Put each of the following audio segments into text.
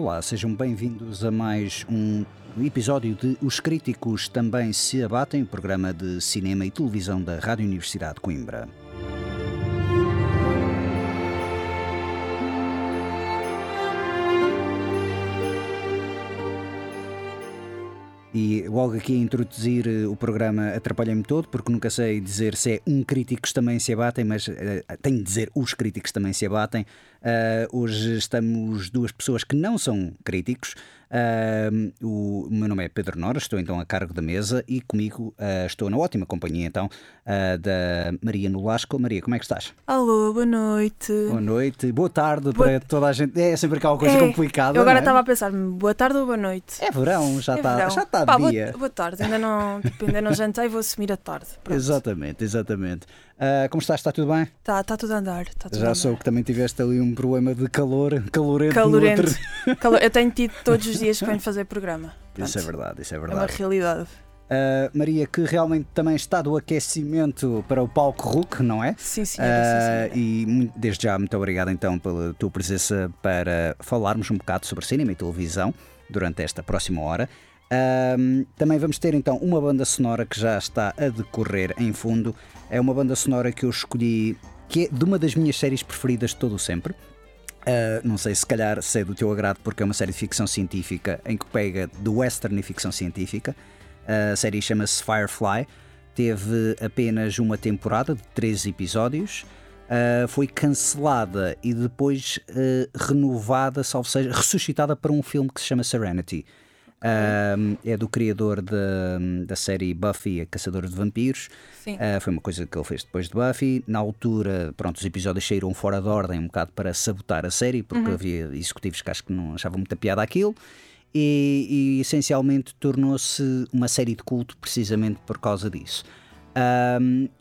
Olá, sejam bem-vindos a mais um episódio de Os Críticos Também Se Abatem, programa de cinema e televisão da Rádio Universidade de Coimbra. E logo aqui a introduzir eh, o programa atrapalhei-me todo, porque nunca sei dizer se é um críticos também se abatem, mas uh, tenho de dizer os críticos também se abatem. Uh, hoje estamos duas pessoas que não são críticos. Uh, o meu nome é Pedro Nora, estou então a cargo da mesa e comigo uh, estou na ótima companhia então uh, da Maria Nolasco. Maria, como é que estás? Alô, boa noite. Boa noite, boa tarde boa... para toda a gente. É sempre aquela coisa é, complicada. Eu agora é? estava a pensar, boa tarde ou boa noite? É verão, já está é já tá Pá, dia. Boa, boa, tarde, ainda não, tipo, ainda não jantei, vou assumir a tarde. Pronto. Exatamente, exatamente. Como estás? Está tudo bem? Está tá tudo a andar. Tá tudo já andar. sou que também tiveste ali um problema de calor, calorento. Calorento. Calor... Eu tenho tido todos os dias que venho fazer programa. Pronto. Isso é verdade, isso é verdade. É uma realidade. Uh, Maria, que realmente também está do aquecimento para o palco RUC, não é? Sim, senhora. Uh, sim, senhora. E desde já, muito obrigado então pela tua presença para falarmos um bocado sobre cinema e televisão durante esta próxima hora. Uh, também vamos ter então uma banda sonora que já está a decorrer em fundo. É uma banda sonora que eu escolhi, que é de uma das minhas séries preferidas de todo o sempre. Uh, não sei se calhar se é do teu agrado porque é uma série de ficção científica em que pega de western e ficção científica. Uh, a série chama-se Firefly, teve apenas uma temporada de 13 episódios, uh, foi cancelada e depois renovada, salvo seja, ressuscitada para um filme que se chama Serenity. Uh, é do criador de, da série Buffy, a Caçadora de Vampiros. Uh, foi uma coisa que ele fez depois de Buffy. Na altura, pronto, os episódios saíram fora de ordem um bocado para sabotar a série, porque uhum. havia executivos que acho que não achavam muita piada aquilo. E, e essencialmente tornou-se uma série de culto precisamente por causa disso.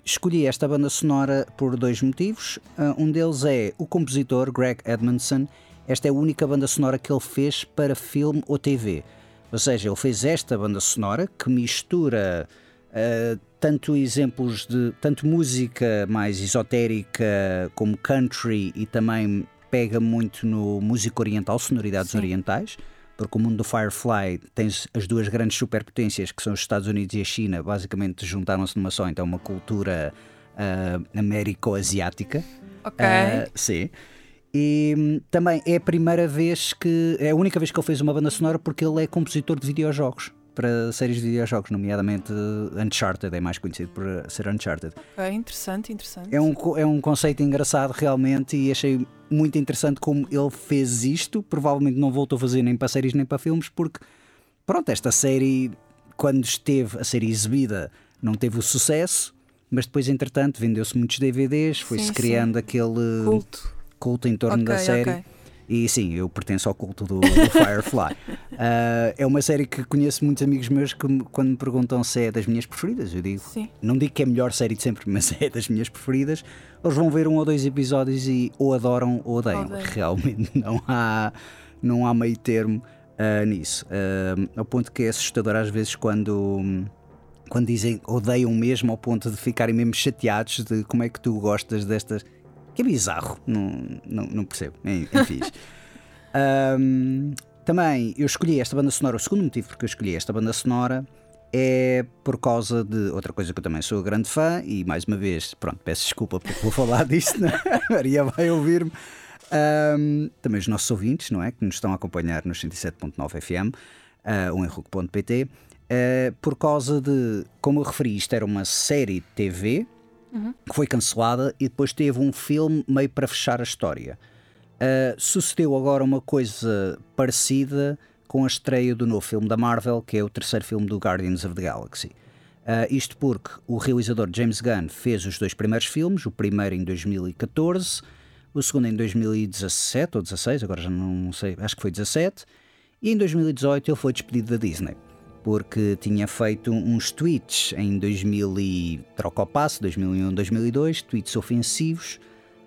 escolhi esta banda sonora por dois motivos. Uh, um deles é o compositor Greg Edmondson. Esta é a única banda sonora que ele fez para filme ou TV. Ou seja, ele fez esta banda sonora que mistura uh, tanto exemplos de tanto música mais esotérica como country e também pega muito no música oriental, sonoridades Sim. orientais, porque o mundo do Firefly tem as duas grandes superpotências que são os Estados Unidos e a China, basicamente juntaram-se numa só, então uma cultura uh, américo-asiática. Ok. Uh, sim. E hum, também é a primeira vez que. É a única vez que ele fez uma banda sonora porque ele é compositor de videojogos para séries de videojogos, nomeadamente Uncharted, é mais conhecido por ser Uncharted. Ok, interessante, interessante. É um, é um conceito engraçado realmente e achei muito interessante como ele fez isto. Provavelmente não voltou a fazer nem para séries nem para filmes, porque, pronto, esta série, quando esteve a ser exibida, não teve o sucesso, mas depois, entretanto, vendeu-se muitos DVDs, foi-se criando sim. aquele. Culto culto em torno okay, da série. Okay. E sim, eu pertenço ao culto do, do Firefly. uh, é uma série que conheço muitos amigos meus que quando me perguntam se é das minhas preferidas, eu digo, sim. não digo que é a melhor série de sempre, mas é das minhas preferidas. Eles vão ver um ou dois episódios e ou adoram ou odeiam. Odeio. Realmente não há, não há meio termo uh, nisso. Uh, ao ponto que é assustador às vezes quando quando dizem odeiam mesmo ao ponto de ficarem mesmo chateados de como é que tu gostas destas que é bizarro, não, não, não percebo. Enfim. um, também eu escolhi esta banda sonora, o segundo motivo porque eu escolhi esta banda sonora é por causa de outra coisa que eu também sou grande fã e mais uma vez, pronto, peço desculpa porque vou falar disto, né? Maria vai ouvir-me. Um, também os nossos ouvintes, não é? Que nos estão a acompanhar nos 107.9 FM uh, ou em RUC.pt, uh, por causa de, como eu referi, isto era uma série de TV que foi cancelada e depois teve um filme meio para fechar a história. Uh, sucedeu agora uma coisa parecida com a estreia do novo filme da Marvel, que é o terceiro filme do Guardians of the Galaxy. Uh, isto porque o realizador James Gunn fez os dois primeiros filmes, o primeiro em 2014, o segundo em 2017 ou 16, agora já não sei, acho que foi 17, e em 2018 ele foi despedido da Disney porque tinha feito uns tweets em 2000 e troca o passo, 2001, 2002, tweets ofensivos.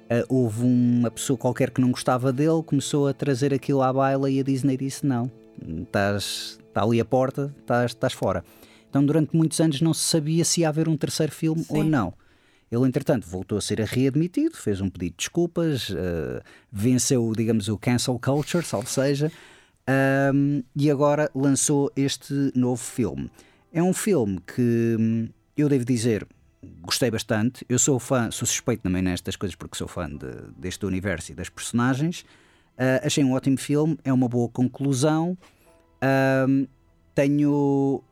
Uh, houve uma pessoa qualquer que não gostava dele, começou a trazer aquilo à baila e a Disney disse: Não, estás, está ali a porta, estás, estás fora. Então, durante muitos anos, não se sabia se ia haver um terceiro filme Sim. ou não. Ele, entretanto, voltou a ser readmitido, fez um pedido de desculpas, uh, venceu, digamos, o cancel culture, salvo seja, um, e agora lançou este novo filme. É um filme que hum, eu devo dizer gostei bastante. Eu sou fã, sou suspeito também nestas coisas porque sou fã de, deste universo e das personagens. Uh, achei um ótimo filme, é uma boa conclusão. Um, tenho,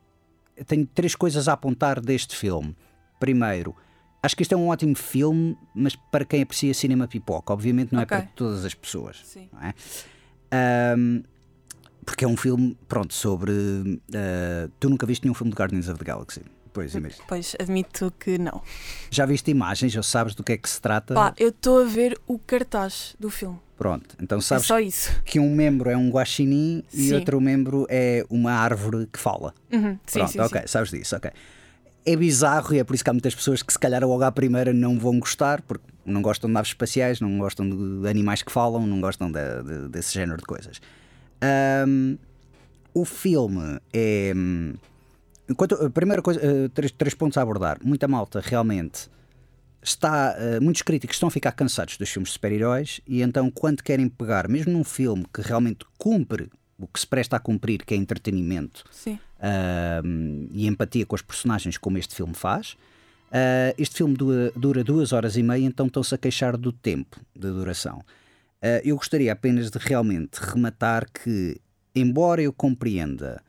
tenho três coisas a apontar deste filme. Primeiro, acho que este é um ótimo filme, mas para quem aprecia cinema pipoca, obviamente não Ok. é para todas as pessoas. Sim. não é? Um, porque é um filme, pronto, sobre. uh, tu nunca viste nenhum filme de Guardians of the Galaxy? Pois, imagina. Pois, admito que não. Já viste imagens ou sabes do que é que se trata? Pá, eu estou a ver o cartaz do filme. Pronto, então É sabes isso. que um membro é um guaxinim e Sim. outro membro é uma árvore que fala. Uhum, Sim, Pronto, sim, ok, sabes disso, ok. É bizarro e é por isso que há muitas pessoas que se calhar logo à primeira não vão gostar, porque não gostam de naves espaciais, não gostam de animais que falam, não gostam de- de- desse género de coisas. Ahm, o filme é. hum, Enquanto, primeira coisa, eh, três, três pontos a abordar. Muita malta realmente está. eh, muitos críticos estão a ficar cansados dos filmes de super-heróis e então, quando querem pegar, mesmo num filme que realmente cumpre o que se presta a cumprir, que é entretenimento, e empatia com os personagens, como este filme faz. Ah, este filme dura, dura duas horas e meia, então estão-se a queixar do tempo de duração. Ah, eu gostaria apenas de realmente rematar que, embora eu compreenda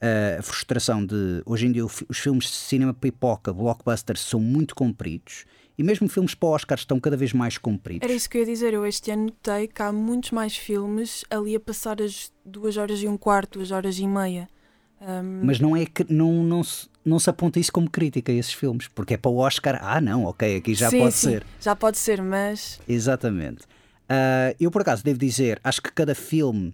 ah, a frustração de hoje em dia os filmes de cinema pipoca, blockbusters, são muito compridos e mesmo filmes para Oscar estão cada vez mais compridos. Era isso que eu ia dizer. Eu este ano notei que há muitos mais filmes ali a passar as duas horas e um quarto, duas horas e meia. Ahm, Mas não é que não, não, se, não se aponta isso como crítica a esses filmes, porque é para o Oscar, ah não, ok, aqui já sim, pode sim, ser. Já pode ser, mas Exatamente. Ah, eu, por acaso, devo dizer, acho que cada filme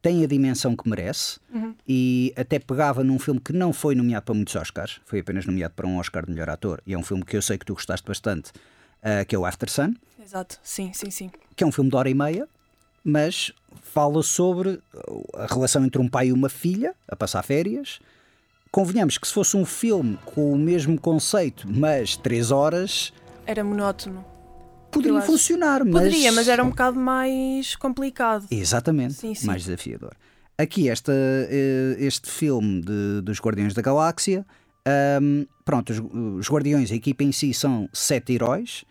tem a dimensão que merece e até pegava num filme que não foi nomeado para muitos Oscars, foi apenas nomeado para um Oscar de melhor ator, e é um filme que eu sei que tu gostaste bastante, ah, que é o After Sun, exato, sim, sim, sim. que é um filme de hora e meia, mas fala sobre a relação entre um pai e uma filha a passar férias. Convenhamos que se fosse um filme com o mesmo conceito, mas três horas, Era monótono. Poderia Eu funcionar, mas... Poderia, mas era um bocado mais complicado. Exatamente, Sim, sim. mais desafiador. Aqui esta, eh, este filme de- dos Guardiões da Galáxia, ahm, pronto, os, os Guardiões, a equipa em si são sete heróis,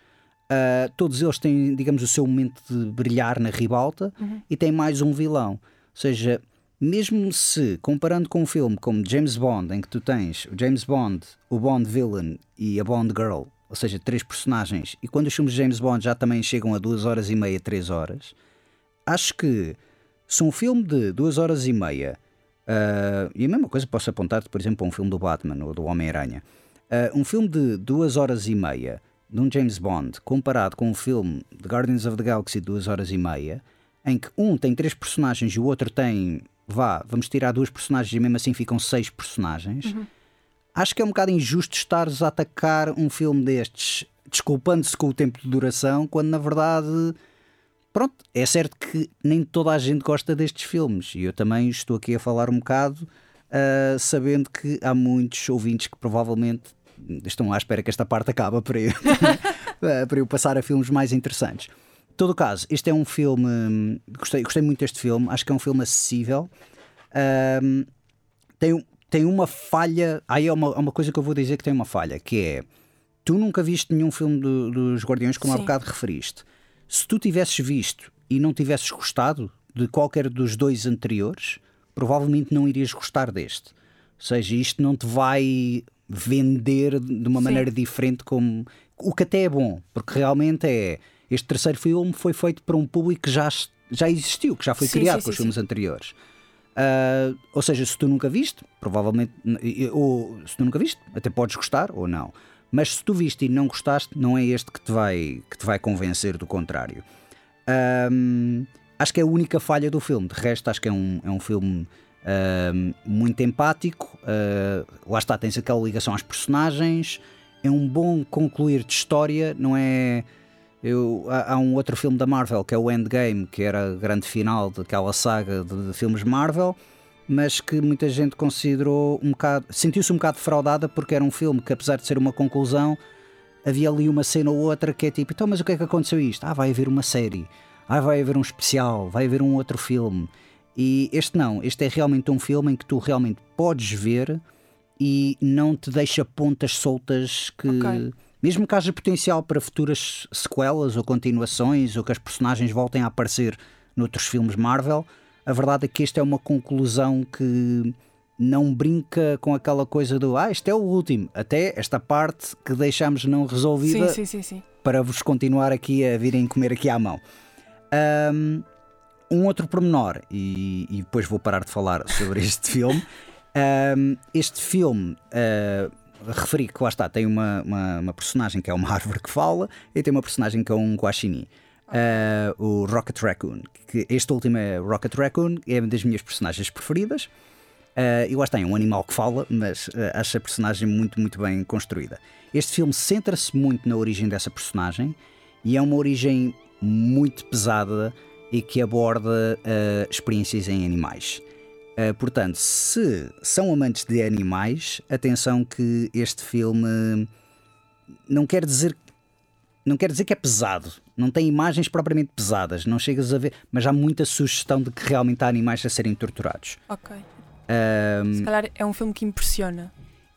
ah, todos eles têm, digamos, o seu momento de brilhar na ribalta Uhum. e tem mais um vilão. Ou seja, mesmo se, comparando com um filme como James Bond, em que tu tens o James Bond, o Bond Villain e a Bond Girl, ou seja, três personagens, e quando os filmes de James Bond já também chegam a duas horas e meia, três horas, acho que se um filme de duas horas e meia, ah, e a mesma coisa posso apontar, por exemplo, para um filme do Batman ou do Homem-Aranha, ah, um filme de duas horas e meia de um James Bond comparado com um filme de Guardians of the Galaxy de duas horas e meia, em que um tem três personagens e o outro tem, vá, vamos tirar duas personagens e mesmo assim ficam seis personagens. Acho que é um bocado injusto estares a atacar um filme destes, desculpando-se com o tempo de duração, quando na verdade Pronto, é certo que nem toda a gente gosta destes filmes e eu também estou aqui a falar um bocado ah, sabendo que há muitos ouvintes que provavelmente estão à espera que esta parte acabe para eu, ah, para eu passar a filmes mais interessantes. Em todo o caso, este é um filme. Gostei, gostei muito deste filme, acho que é um filme acessível. Tem, um- tem uma falha. Aí é uma, é uma coisa que eu vou dizer que tem uma falha, que é tu nunca viste nenhum filme do- dos Guardiões, como há bocado referiste. Se tu tivesses visto e não tivesses gostado de qualquer dos dois anteriores, provavelmente não irias gostar deste. Ou seja, isto não te vai vender de uma Sim. maneira diferente como o que até é bom, porque realmente é este terceiro filme foi feito para um público que já, já existiu, que já foi Sim, criado sim, com os sim, filmes anteriores. Ah, ou seja, se tu nunca viste, provavelmente, ou se tu nunca viste, até podes gostar ou não. Mas se tu viste e não gostaste, não é este que te vai, que te vai convencer do contrário. Ahm, acho que é a única falha do filme. De resto, acho que é um, é um filme muito empático. ah, lá está, tens aquela ligação às personagens. É um bom concluir de história, não é. Eu, há, há um outro filme da Marvel que é o Endgame, que era a grande final daquela saga de, de filmes Marvel, mas que muita gente considerou um bocado. sentiu-se um bocado defraudada porque era um filme que, apesar de ser uma conclusão, havia ali uma cena ou outra que é tipo, então, mas o que é que aconteceu isto? Ah, vai haver uma série, ah, vai haver um especial, vai haver um outro filme. E este não, este é realmente um filme em que tu realmente podes ver e não te deixa pontas soltas que. Ok. Mesmo que haja potencial para futuras sequelas ou continuações ou que as personagens voltem a aparecer noutros filmes Marvel, a verdade é que esta é uma conclusão que não brinca com aquela coisa do ah, este é o último, até esta parte que deixamos não resolvida Sim, sim, sim, para vos continuar aqui a virem comer aqui à mão. Ahm, Um outro pormenor, e, e depois vou parar de falar sobre este filme. Ahm, este filme, ah, referi que lá está, tem uma, uma, uma personagem que é uma árvore que fala e tem uma personagem que é um guaxinim. Ah, o Rocket Raccoon. Que este último é Rocket Raccoon, é uma das minhas personagens preferidas. Uh, e lá está, é um animal que fala, mas uh, acho a personagem muito, muito bem construída. Este filme centra-se muito na origem dessa personagem e é uma origem muito pesada e que aborda uh, experiências em animais. Uh, portanto, se são amantes de animais, atenção que este filme não quer dizer não quer dizer que é pesado, não tem imagens propriamente pesadas, não chegas a ver, mas há muita sugestão de que realmente há animais a serem torturados. Ok. Ahm, Se calhar é um filme que impressiona.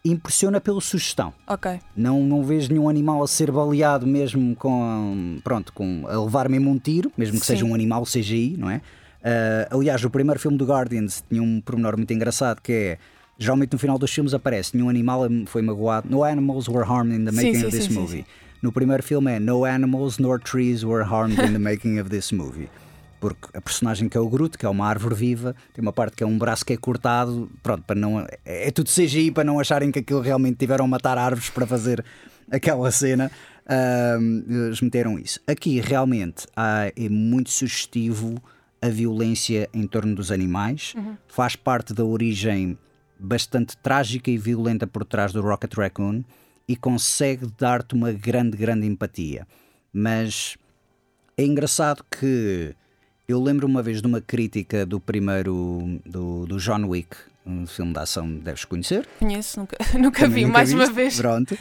impressiona pela sugestão. Ok. Não, não vejo nenhum animal a ser baleado mesmo com. Pronto, com, a levar mesmo um tiro, mesmo que Sim. seja um animal CGI, não é? Ah, aliás, o primeiro filme do Guardians tinha um pormenor muito engraçado que é. Geralmente no final dos filmes aparece nenhum animal foi magoado. No animals were harmed in the Sim, making sim, of this sim, sim, movie. sim. No primeiro filme é No animals nor trees were harmed in the making of this movie. Porque a personagem que é o Groot, que é uma árvore viva, tem uma parte que é um braço que é cortado, pronto, para não. É, é tudo CGI para não acharem que aquilo realmente tiveram a matar árvores para fazer aquela cena. Ahm, eles meteram isso. Aqui realmente há- é muito sugestivo a violência em torno dos animais, faz parte da origem bastante trágica e violenta por trás do Rocket Raccoon e consegue dar-te uma grande, grande empatia. Mas é engraçado que eu lembro uma vez de uma crítica do primeiro do, do John Wick, um filme de ação que deves conhecer. Conheço, nunca, nunca vi, nunca mais uma vez. Pronto.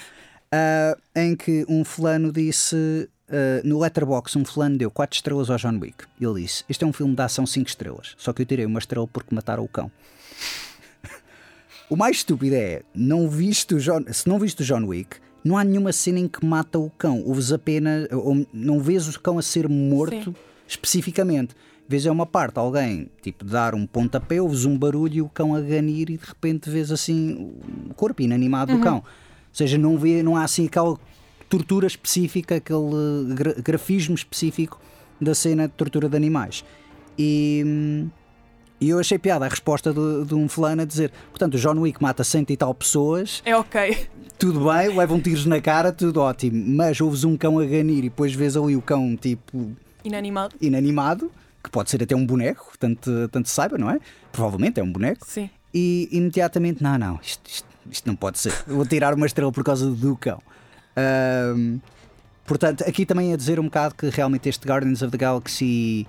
Ah, em que um fulano disse ah, no Letterboxd, um fulano deu 4 estrelas ao John Wick. Ele disse: Este é um filme de ação 5 estrelas. Só que eu tirei uma estrela porque mataram o cão. o mais estúpido é: não viste John, se não viste o John Wick, não há nenhuma cena em que mata o cão. Ouves apenas. Ou não vês o cão a ser morto Sim. especificamente. Vês é uma parte, alguém tipo dar um pontapé, ouves um barulho e o cão a ganir e de repente vês assim o corpo inanimado do cão. Ou seja, não, vê, não há assim aquela tortura específica, aquele gra- grafismo específico da cena de tortura de animais. E, e eu achei piada a resposta de, de um fulano a dizer: portanto, o John Wick mata cento e tal pessoas, É ok. tudo bem, levam tiros na cara, tudo ótimo, mas ouves um cão a ganir e depois vês ali o cão tipo Inanimado. inanimado, que pode ser até um boneco, tanto, tanto se saiba, não é? Provavelmente é um boneco. Sim. E imediatamente, não, não, isto, isto- isto não pode ser. Vou tirar uma estrela por causa do cão. Ahm, portanto, aqui também a dizer um bocado que realmente este Guardians of the Galaxy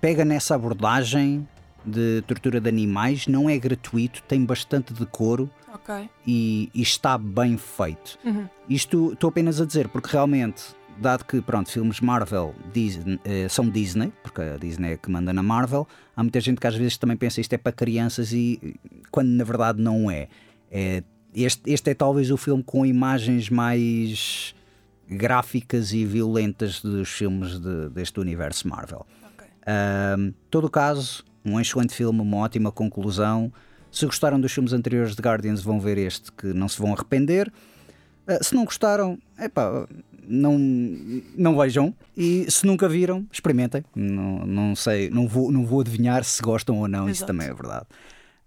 pega nessa abordagem de tortura de animais, não é gratuito, tem bastante decoro Ok. e, e está bem feito. Uhum. Isto estou apenas a dizer porque realmente, dado que pronto, filmes Marvel Disney, eh, são Disney, porque a Disney é que manda na Marvel, há muita gente que às vezes também pensa isto é para crianças e quando na verdade não é. É- este, este é talvez o filme com imagens mais gráficas e violentas dos filmes de- deste universo Marvel. Ok. Ahm, todo o caso, um excelente filme, uma ótima conclusão. Se gostaram dos filmes anteriores de Guardians, vão ver este que não se vão arrepender. Ah, se não gostaram, epá, não, não vejam. E se nunca viram, experimentem. Não, não sei, não vou, não vou adivinhar se gostam ou não, isso Exato. também é verdade.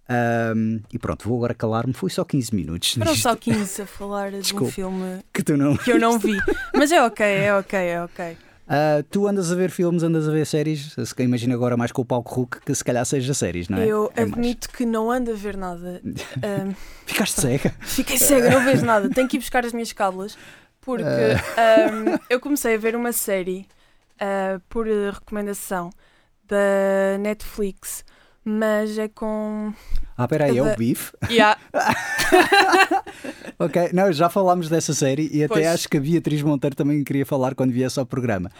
Ahm, e pronto, vou agora calar-me. Foi só 15 minutos. Foram só 15 a falar de um filme que tu não. que eu não vi. Mas é ok, é ok, é ok. Ah, tu andas a ver filmes, andas a ver séries. Se calhar Imagina agora mais com o palco Hulk que se calhar seja séries, não é? Eu É mais. admito que não ando a ver nada. Ficaste cega. fiquei cega, não vejo nada. Tenho que ir buscar as minhas cábulas. Porque ahm, eu comecei a ver uma série ah, por eh, recomendação da Netflix, mas é com. Ah, peraí, é o Beef. Yeah, Ok, não, já falámos dessa série e até Pois. acho que a Beatriz Monteiro também queria falar quando viesse ao programa.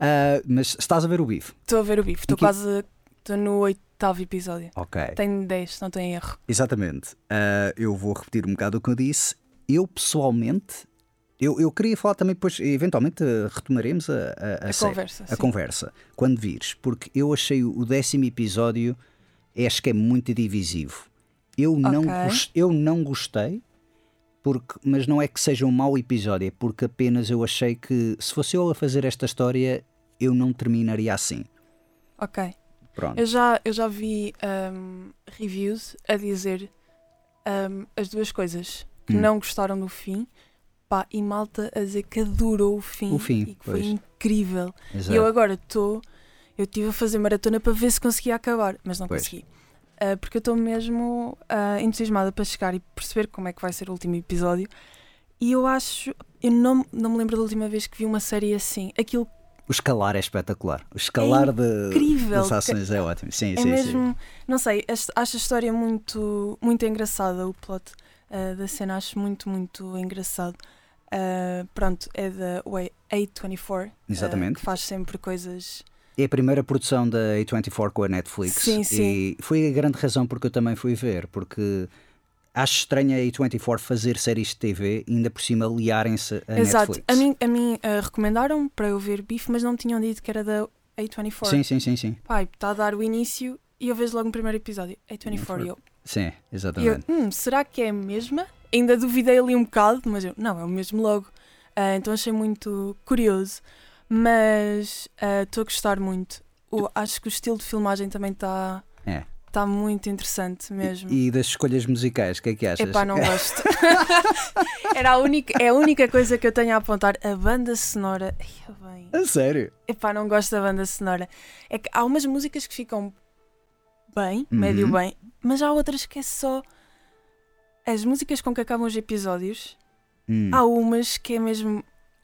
Ah, mas estás a ver o Beef? estou a ver o bife. Estou que- quase. Estou no oitavo episódio. Ok. Tenho 10, não tenho erro. Exatamente. Ah, eu vou repetir um bocado o que eu disse. Eu pessoalmente, eu, eu queria falar também, depois, eventualmente ah, retomaremos a, a, a A conversa. a conversa, quando vires, porque eu achei o décimo episódio, acho que é muito divisivo. Eu, não, Ok. gos- eu não gostei, porque, mas não é que seja um mau episódio, é porque apenas eu achei que se fosse eu a fazer esta história, eu não terminaria assim. Ok. Pronto. Eu já, eu já vi ahm, reviews a dizer ahm, as duas coisas. Que Hum. não gostaram do fim. Pá, e malta a dizer que adorou o fim. O fim, E que foi pois. incrível. Exato. E eu agora estou. Eu estive a fazer maratona para ver se conseguia acabar, mas não Pois. consegui. Ah, porque eu estou mesmo ah, entusiasmada para chegar e perceber como é que vai ser o último episódio. E eu acho. Eu não, não me lembro da última vez que vi uma série assim. Aquilo O escalar é espetacular. O escalar de, É incrível. das ações é ótimo. Sim, É sim, sim. mesmo, não sei, acho a história muito, muito engraçada, o plot ah, da cena, acho muito, muito engraçado. Ah, pronto, é da Way- A24, ah, Exatamente. que faz sempre coisas. É a primeira produção da A24 com a Netflix. Sim, sim. E foi a grande razão porque eu também fui ver, porque acho estranho a A24 fazer séries de TV e ainda por cima liarem-se a Exato, Netflix. a mim, a mim ah, recomendaram para eu ver Bife, mas não me tinham dito que era da A24. Sim, sim, sim, sim. Pai, está a dar o início e eu vejo logo no primeiro episódio, A24. E eu, Sim, e eu exatamente. hum, será que é a mesma? Ainda duvidei ali um bocado, mas eu, não, é o mesmo logo. Ah, então achei muito curioso, mas ah, estou a gostar muito. O- acho que o estilo de filmagem também está É. tá muito interessante mesmo. E, e das escolhas musicais, o que é que achas? Epá, não gosto. Era a única, é a única coisa que eu tenho a apontar. A banda sonora. Ai, bem. A sério? Epá, não gosto da banda sonora. É que há umas músicas que ficam bem, Uhum. médio bem, mas há outras que é só. As músicas com que acabam os episódios, Hum. há umas que é mesmo.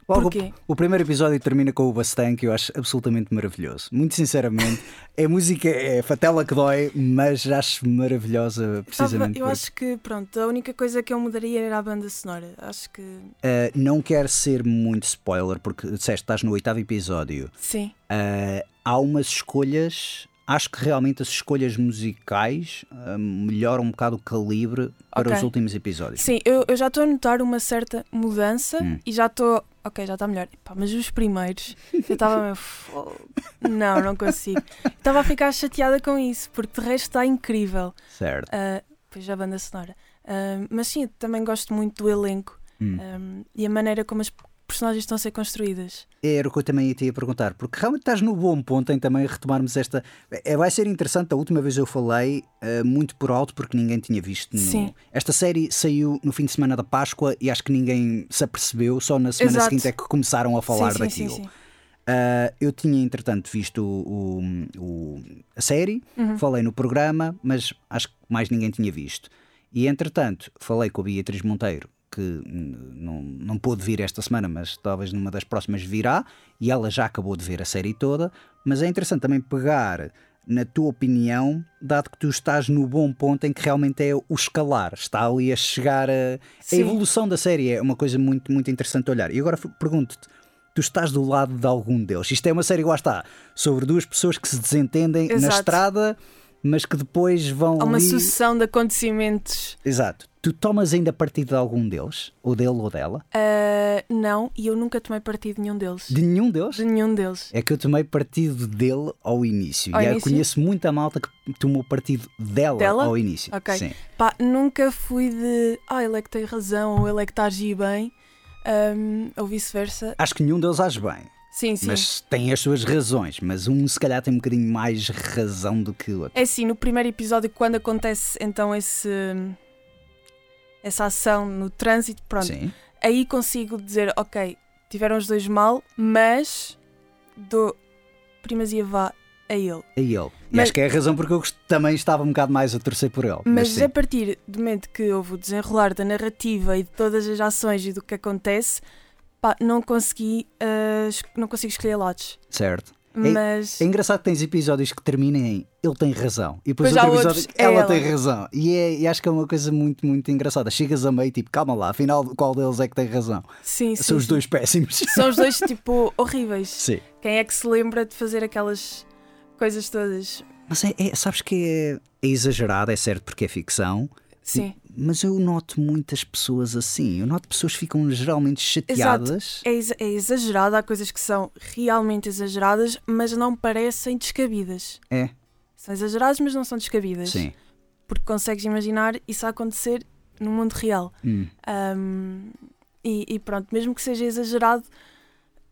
Logo, Porquê? o primeiro episódio termina com o Bastante, que eu acho absolutamente maravilhoso. Muito sinceramente, a música é fatela que dói, mas acho maravilhosa precisamente eu acho que, pronto, a única coisa que eu mudaria era a banda sonora. Acho que. Uh, não quero ser muito spoiler, porque disseste estás no oitavo episódio. Sim. Uh, há umas escolhas, acho que realmente as escolhas musicais uh, melhoram um bocado o calibre para Ok. os últimos episódios. Sim, eu, eu já estou a notar uma certa mudança Hum. e já estou. Ok, já está melhor. Epá, mas os primeiros, eu estava. Não, não consigo. Estava a ficar chateada com isso, porque de resto está incrível. Certo. Ah, pois a banda sonora. Ah, mas sim, também gosto muito do elenco Hum. ah, e a maneira como as personagens estão a ser construídas. Era o que eu também ia te ia perguntar, porque realmente estás no bom ponto em também retomarmos esta. É, vai ser interessante, a última vez eu falei uh, muito por alto porque ninguém tinha visto. no- Sim. Esta série saiu no fim de semana da Páscoa e acho que ninguém se apercebeu, só na semana Exato. seguinte é que começaram a falar sim, daquilo. sim, sim. Uh, eu tinha, entretanto, visto o, o- a série, Uhum. falei no programa, mas acho que mais ninguém tinha visto. E, entretanto, falei com a Beatriz Monteiro, que não, não pôde vir esta semana, mas talvez numa das próximas virá, e ela já acabou de ver a série toda. Mas é interessante também pegar na tua opinião, dado que tu estás no bom ponto em que realmente é o escalar, está ali a chegar a. A evolução da série é uma coisa muito, muito interessante de olhar. E agora pergunto-te tu estás do lado de algum deles. Isto é uma série, lá está, sobre duas pessoas que se desentendem na Exato. estrada, mas que depois vão Há uma ali... sucessão de acontecimentos. Exato. Tu tomas ainda partido de algum deles? Ou dele ou dela? Ah, não, e eu nunca tomei partido de nenhum deles. De nenhum deles? De nenhum deles. É que eu tomei partido dele ao início. Ao e eu início? conheço muita malta que tomou partido dela, Dela? ao início. Ok. Sim. Pá, nunca fui de ah, ele é que tem razão ou ele é que está a agir bem, ahm, ou vice-versa. Acho que nenhum deles age bem. Sim, sim. Mas tem as suas razões. Mas um se calhar tem um bocadinho mais razão do que o outro. É assim, no primeiro episódio, quando acontece então esse, essa ação no trânsito, pronto, Sim. aí consigo dizer, ok, tiveram os dois mal, mas dou primazia vá a ele. É ele. E Mas- acho que é a razão porque eu também estava um bocado mais a torcer por ele. Mas, sim. a partir do momento que houve o desenrolar da narrativa e de todas as ações e do que acontece, pá, não consegui, es- não consigo escolher lados. Certo. Mas É engraçado que tens episódios que terminem em ele tem razão. E depois Pois há outro episódio é ela, ela. tem razão. E, é- e acho que é uma coisa muito, muito engraçada. Chegas a meio tipo, calma lá, afinal qual deles é que tem razão? sim, sim, São os sim. dois péssimos. São os dois tipo horríveis. Sim. Quem é que se lembra de fazer aquelas coisas todas? Mas é, é- sabes que é, é exagerado, é certo porque é ficção. Sim. Mas eu noto muitas pessoas assim. Eu noto pessoas que ficam geralmente chateadas. É, exa- é exagerado, há coisas que são realmente exageradas, mas não parecem descabidas. É, São exageradas, mas não são descabidas. sim. Porque consegues imaginar isso a acontecer no mundo real. Hum. Ahm, e, e pronto, mesmo que seja exagerado,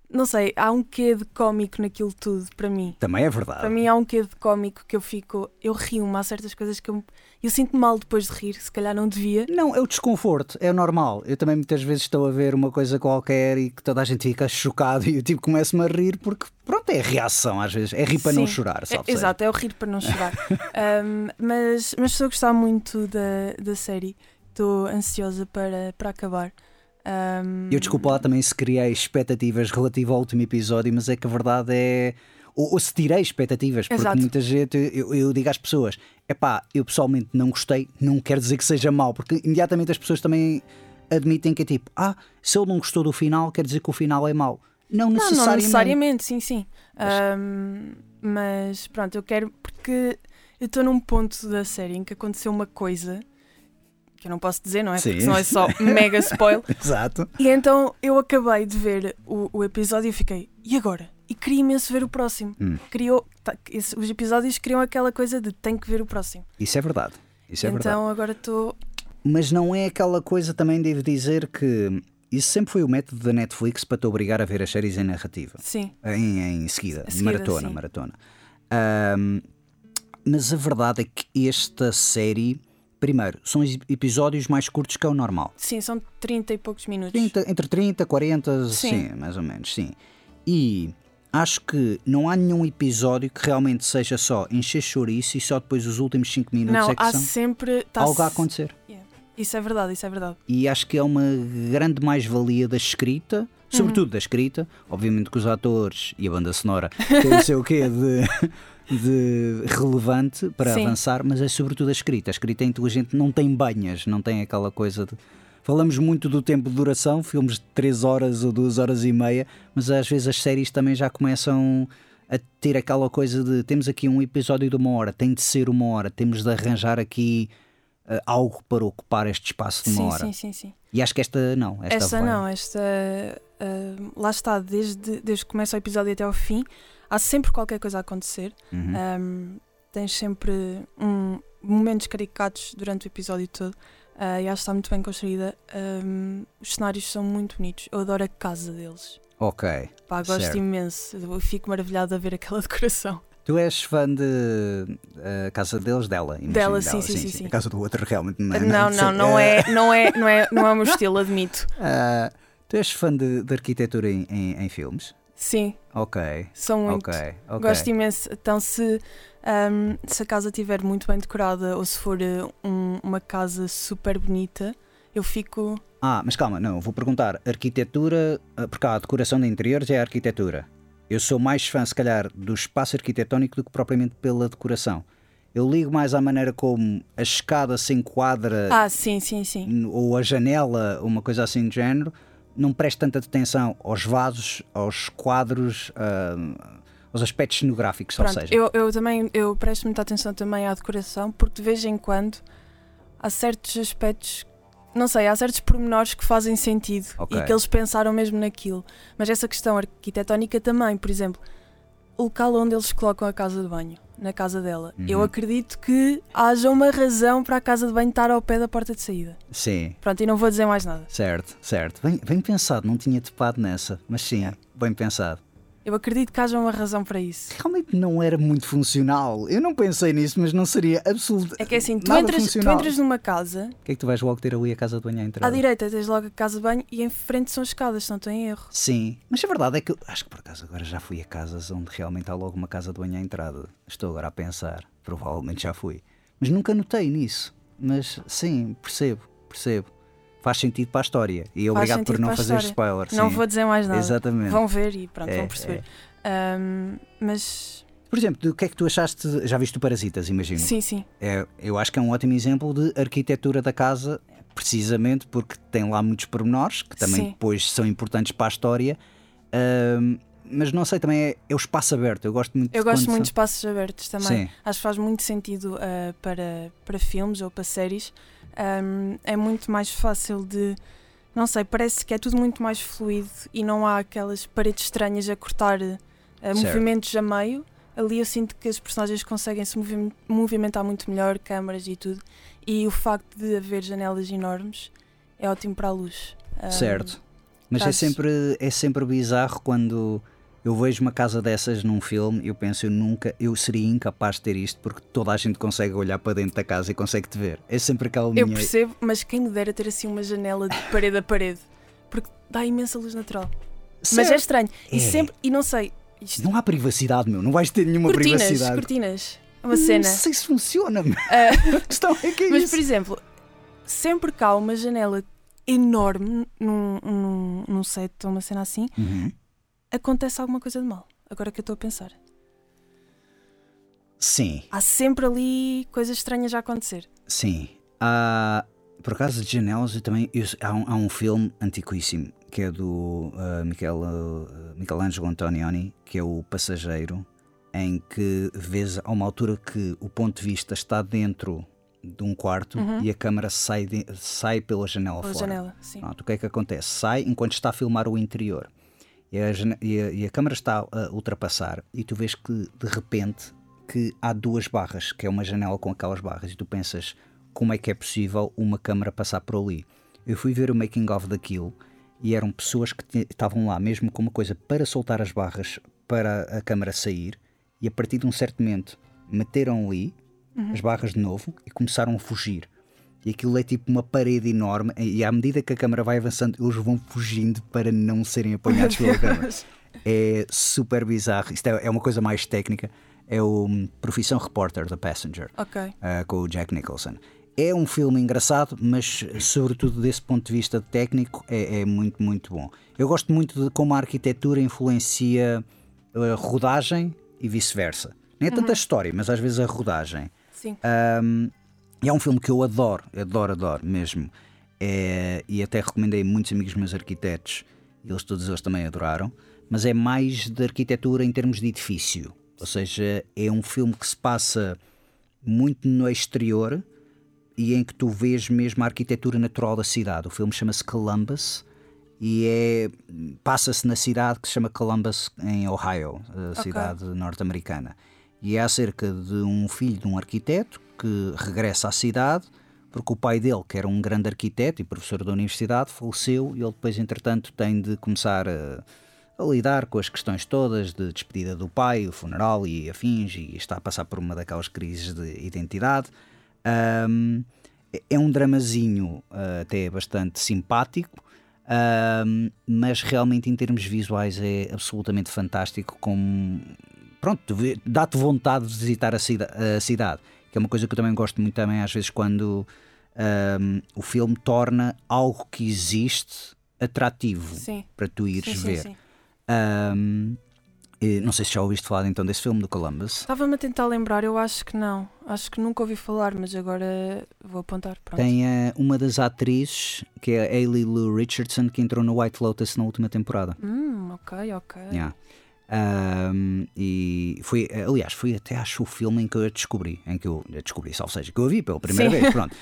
não sei, há um quê de cómico naquilo tudo, para mim. Também é verdade. Para mim há um quê de cómico que eu fico, eu rio-me, há certas coisas que eu, eu sinto mal depois de rir, se calhar não devia. Não, é o desconforto, é normal. Eu também muitas vezes estou a ver uma coisa qualquer e que toda a gente fica chocado e eu tipo começo-me a rir porque pronto, é reação às vezes. É rir para não Sim. chorar, É, sabe? exato, é o rir para não chorar. Ahm, mas, mas estou a gostar muito da, da série, estou ansiosa para, para acabar. Ahm, Eu desculpa lá também se criei expectativas relativo ao último episódio, mas é que a verdade é. Ou, ou se tirei expectativas, porque Exato. muita gente, eu, eu digo às pessoas: é pá, eu pessoalmente não gostei, não quer dizer que seja mau, porque imediatamente as pessoas também admitem que é tipo, ah, se ele não gostou do final, quer dizer que o final é mau. Não Não, necessariamente. não necessariamente, sim, sim. Ahm, mas pronto, eu quero porque eu estou num ponto da série em que aconteceu uma coisa que eu não posso dizer, não é? Sim. Porque senão é só mega spoil. Exato. E então eu acabei de ver o, o episódio e fiquei, e agora? E queria imenso ver o próximo. Hum. Criou, tá, esse- os episódios criam aquela coisa de tenho que ver o próximo. Isso é verdade. Isso é então verdade. agora estou. Mas não é aquela coisa, também devo dizer que isso sempre foi o método da Netflix para te obrigar a ver as séries em narrativa. Sim, Em, em seguida, seguida, maratona, sim. maratona. Ahm, mas a verdade é que esta série, primeiro, são episódios mais curtos que é o normal. sim, são 30 e poucos minutos. 30, entre 30 e 40, sim. Sim. mais ou menos, sim. E acho que não há nenhum episódio que realmente seja só encher chouriço e só depois os últimos 5 minutos Não, é que há são sempre. tá algo a acontecer. Yeah. Isso é verdade, isso é verdade. E acho que é uma grande mais-valia da escrita, sobretudo da escrita. Obviamente que os atores e a banda sonora têm o seu quê de, de relevante para Sim. avançar, mas é sobretudo a escrita. A escrita é inteligente, não tem banhas, não tem aquela coisa de. Falamos muito do tempo de duração, filmes de 3 horas ou 2 horas e meia, mas às vezes as séries também já começam a ter aquela coisa de temos aqui um episódio de uma hora, tem de ser uma hora, temos de arranjar aqui eh, algo para ocupar este espaço de uma sim, hora. sim, sim, sim. E acho que esta não. Esta, Esta vai- não, esta. ah, lá está, desde, desde que começa o episódio até ao fim, há sempre qualquer coisa a acontecer. Uhum. Um, tens sempre um, momentos caricatos durante o episódio todo ah, e acho que está muito bem construída. Um, os cenários são muito bonitos. Eu adoro a casa deles. Ok. Pá, gosto Certo. imenso. Eu fico maravilhada a ver aquela decoração. Tu és fã de a casa deles, dela? imagino, Dela, sim, sim, sim, sim. A casa do outro realmente não é. não, não, não é, não, é, não, é, não é o meu estilo, admito. Ah, tu és fã de, de arquitetura em, em, em filmes? Sim, Ok. sou muito. Ok. ok. Gosto imenso. Então, se, um, se a casa estiver muito bem decorada ou se for uh, um- uma casa super bonita, eu fico. Ah, mas calma, não, vou perguntar. Arquitetura, ah, porque há a decoração de interiores é a arquitetura. Eu sou mais fã, se calhar, do espaço arquitetónico do que propriamente pela decoração. Eu ligo mais à maneira como a escada se enquadra Ah, sim, sim, sim. ou a janela, uma coisa assim do género, não preste tanta atenção aos vasos, aos quadros, ah, aos aspectos cenográficos, ou Pronto, seja. eu, eu também eu presto muita atenção também à decoração porque de vez em quando há certos aspectos não sei, há certos pormenores que fazem sentido Ok. e que eles pensaram mesmo naquilo. Mas essa questão arquitetónica também, por exemplo, o local onde eles colocam a casa de banho, na casa dela. Uhum. Eu acredito que haja uma razão para a casa de banho estar ao pé da porta de saída. Sim, Pronto, e não vou dizer mais nada. certo, certo. Bem, bem pensado, não tinha topado nessa, mas sim, bem pensado. Eu acredito que haja uma razão para isso. Realmente não era muito funcional. Eu não pensei nisso, mas não seria absoluto. É que é assim, tu entras, tu funcional. entras numa casa, O que é que tu vais logo ter ali a casa de banho à à entrada? direita tens logo a casa de banho e em frente são escadas, se não estou em erro. Sim, mas a verdade é que eu acho que por acaso agora já fui a casas onde realmente há logo uma casa de banho à entrada. Estou agora a pensar, provavelmente já fui. Mas nunca notei nisso. Mas sim, percebo, percebo. Faz sentido para a história. E obrigado por não fazer spoiler. Não sim. vou dizer mais nada. Exatamente. Vão ver e pronto, É, vão perceber. Ahm, mas Por exemplo, do que é que tu achaste? Já viste o Parasitas, imagino. sim, sim. É, eu acho que é um ótimo exemplo de arquitetura da casa, precisamente porque tem lá muitos pormenores que também Sim. depois são importantes para a história. Ahm, mas não sei, também é, é o espaço aberto. Eu gosto muito Eu de gosto muito de espaços abertos também. Sim. Acho que faz muito sentido ah, para, para filmes ou para séries. Ahm, é muito mais fácil de. Não sei, parece que é tudo muito mais fluido e não há aquelas paredes estranhas a cortar Certo. movimentos a meio. Ali eu sinto que as personagens conseguem se movi- movimentar muito melhor, câmaras e tudo. E o facto de haver janelas enormes é ótimo para a luz. Ahm, Certo. Mas é sempre, é sempre bizarro quando eu vejo uma casa dessas num filme, eu penso, eu nunca, eu seria incapaz de ter isto porque toda a gente consegue olhar para dentro da casa e consegue te ver. É sempre aquela Eu minha. percebo, mas quem me dera ter assim uma janela de parede a parede. Porque dá imensa luz natural. Mas é Certo. estranho. É. E sempre, e não sei, isto, Não há privacidade, meu. Não vais ter nenhuma cortinas, privacidade. cortinas. Uma cena. Não sei se funciona, meu. Questão é que é mas, isso. por exemplo, sempre que há uma janela enorme num, num, num set ou uma cena assim, Uhum. Acontece alguma coisa de mal. Agora que eu estou a pensar. Sim, Há sempre ali coisas estranhas a acontecer. sim. Há, por acaso de janelas, também. há, um, há um filme antiquíssimo que é do uh, Michel, uh, Michelangelo Antonioni, que é o Passageiro, em que vês a uma altura que o ponto de vista está dentro de um quarto e a câmara sai, de- sai pela janela Pela fora. janela, sim. Pronto, o que é que acontece? Sai enquanto está a filmar o interior. E a, e a- e a câmara está a ultrapassar e tu vês que de repente que há duas barras, que é uma janela com aquelas barras, e tu pensas como é que é possível uma câmara passar por ali. Eu fui ver o making of daquilo e eram pessoas que estavam lá mesmo com uma coisa para soltar as barras para a câmara sair e a partir de um certo momento meteram ali as barras de novo e começaram a fugir. E aquilo é tipo uma parede enorme, e à medida que a câmara vai avançando, eles vão fugindo para não serem apanhados pela câmara. É super bizarro. Isto é, é uma coisa mais técnica. É o hum, Profissão Reporter da Passenger, Ok. ah, com o Jack Nicholson. É um filme engraçado, mas sobretudo desse ponto de vista técnico é, é muito, muito bom. Eu gosto muito de como a arquitetura influencia a rodagem e vice-versa. Nem é tanta história, mas às vezes a rodagem. Sim. Um, e é um filme que eu adoro, adoro, adoro mesmo. É, e até recomendei a muitos amigos meus arquitetos, e eles todos eles também adoraram. Mas é mais de arquitetura em termos de edifício. Ou seja, é um filme que se passa muito no exterior e em que tu vês mesmo a arquitetura natural da cidade. O filme chama-se Columbus e é passa-se na cidade que se chama Columbus em Ohio, a Ok. cidade norte-americana. E é acerca de um filho de um arquiteto que regressa à cidade porque o pai dele, que era um grande arquiteto e professor da universidade, faleceu e ele depois, entretanto, tem de começar a, a lidar com as questões todas de despedida do pai, o funeral e afins, e está a passar por uma daquelas crises de identidade. Ahm, é um dramazinho ah, até bastante simpático, mas realmente em termos visuais é absolutamente fantástico. Com, pronto, dá-te vontade de visitar a, cida- a cidade, que é uma coisa que eu também gosto muito também às vezes quando ahm, o filme torna algo que existe atrativo Sim. para tu ires Sim, sim, ver. sim. E não sei se já ouviste falar então desse filme do Columbus. Estava-me a tentar lembrar, eu acho que não. Acho que nunca ouvi falar, mas agora vou apontar. Pronto. Tem eh, uma das atrizes, que é a Hailey Lou Richardson, que entrou no White Lotus na última temporada. Hum, ok, ok. Yeah. Um, e foi, aliás, foi até acho o filme em que eu a descobri, em que eu a descobri, ou seja, que eu a vi pela primeira Sim. vez. Pronto.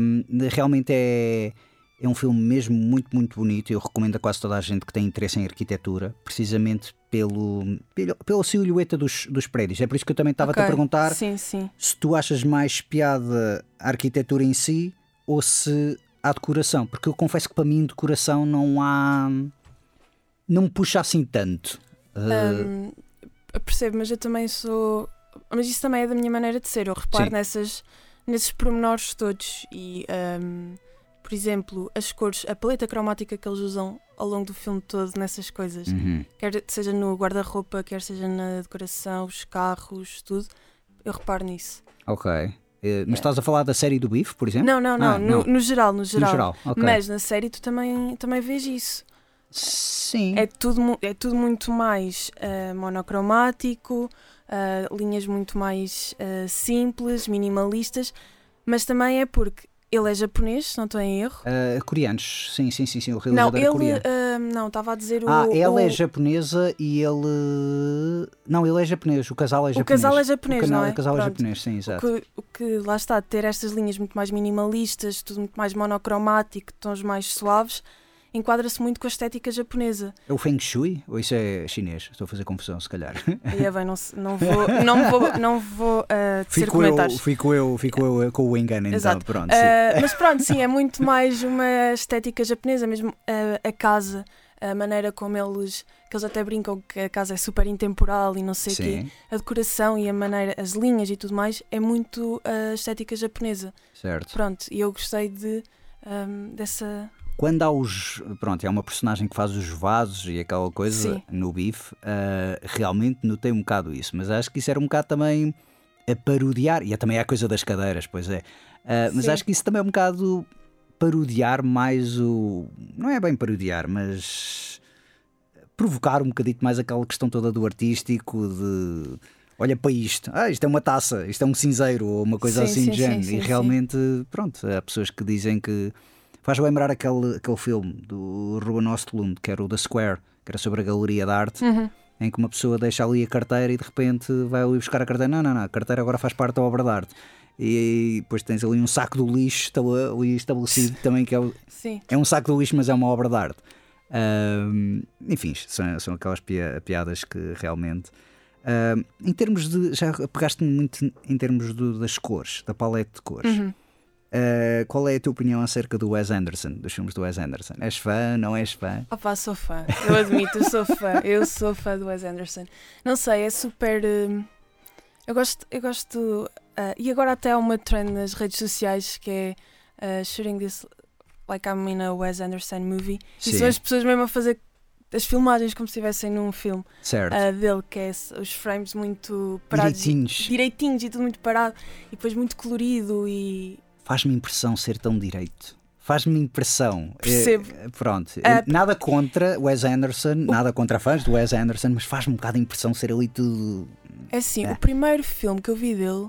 Um, realmente é, é um filme mesmo muito, muito bonito. Eu recomendo a quase toda a gente que tem interesse em arquitetura, precisamente pelo, pelo pela silhueta dos, dos prédios. É por isso que eu também estava-te a Ok. perguntar Sim, sim. se tu achas mais piada a arquitetura em si ou se há decoração, porque eu confesso que para mim decoração não há. não me puxa assim tanto. Uh, eu percebo, mas eu também sou. Mas isso também é da minha maneira de ser. Eu reparo Sim. nessas, nesses pormenores todos. E, hum, por exemplo, as cores, a paleta cromática que eles usam ao longo do filme todo nessas coisas. uhum. Quer seja no guarda-roupa, quer seja na decoração, os carros, tudo. Eu reparo nisso. Ok. Eh, mas estás a falar da série do Bife, por exemplo? Não, não, não. Ah, no, não. no geral, no geral. No geral, ok. Mas na série tu também, também vês isso. Sim. É tudo, é tudo muito mais ah, monocromático, ah, linhas muito mais ah, simples, minimalistas, mas também é porque ele é japonês, se não estou em erro. Uh, coreanos, sim, sim, sim, sim. O Não, realizador é ele. coreano. ah, não, estava a dizer o. Ah, ela o, é japonesa e ele. Não, ele é japonês, o casal é o japonês. casal é japonês, o canal- não é? O casal é Pronto. japonês, sim, O exato. que, o que lá está, ter estas linhas muito mais minimalistas, tudo muito mais monocromático, tons mais suaves, enquadra-se muito com a estética japonesa. É o Feng Shui? Ou isso é chinês? Estou a fazer confusão, se calhar. É bem, não, não vou, não vou, não vou tecer Fico eu, comentários. fico, eu, fico eu com o engano, então. Exato. Pronto. Ah, mas pronto, sim, é muito mais uma estética japonesa, mesmo ah, a casa, a maneira como eles, que eles até brincam que a casa é super intemporal e não sei o quê. A decoração e a maneira, as linhas e tudo mais, é muito a estética japonesa. certo. Pronto, e eu gostei de ahm, dessa. Quando há os. Pronto, é uma personagem que faz os vasos e aquela coisa Sim. no bife, ah, realmente notei um bocado isso, mas acho que isso era um bocado também a parodiar, e é também a coisa das cadeiras, pois é. Ah, mas Sim. acho que isso também é um bocado parodiar mais o. Não é bem parodiar, mas provocar um bocadinho mais aquela questão toda do artístico, de. Olha para isto, ah, isto é uma taça, isto é um cinzeiro, ou uma coisa Sim, assim sim, de género. e realmente, pronto, há pessoas que dizem que. Faz lembrar aquele, aquele filme do Ruben Östlund, que era o The Square, que era sobre a galeria de arte, Uhum. em que uma pessoa deixa ali a carteira e de repente vai ali buscar a carteira. Não, não, não, a carteira agora faz parte da obra de arte. E depois tens ali um saco do lixo ali estabelecido também, que é, Sim. é um saco do lixo, mas é uma obra de arte. Ahm, enfim, são, são aquelas pia- piadas que realmente. ahm, em termos de. Já pegaste muito em termos das cores, da paleta de cores. Uhum. Ah, qual é a tua opinião acerca do Wes Anderson, dos filmes do Wes Anderson? És fã? Não és fã? Opa, sou fã. Eu admito, eu sou fã. Eu sou fã do Wes Anderson. Não sei, é super. hum, eu gosto. Eu gosto ah, e agora até há uma trend nas redes sociais que é ah, shooting this like I'm in a Wes Anderson movie. E Sim. são as pessoas mesmo a fazer as filmagens como se estivessem num filme Certo. ah, dele, que é os frames muito parados. Direitinhos. Direitinhos e tudo muito parado. E depois muito colorido e. Faz-me impressão ser tão direito. Faz-me impressão. Percebo. Eh, pronto. Ah, Eh, nada contra Wes Anderson, nada contra fãs do Wes Anderson, mas faz-me um bocado a impressão ser ali tudo. É assim, É. o primeiro filme que eu vi dele,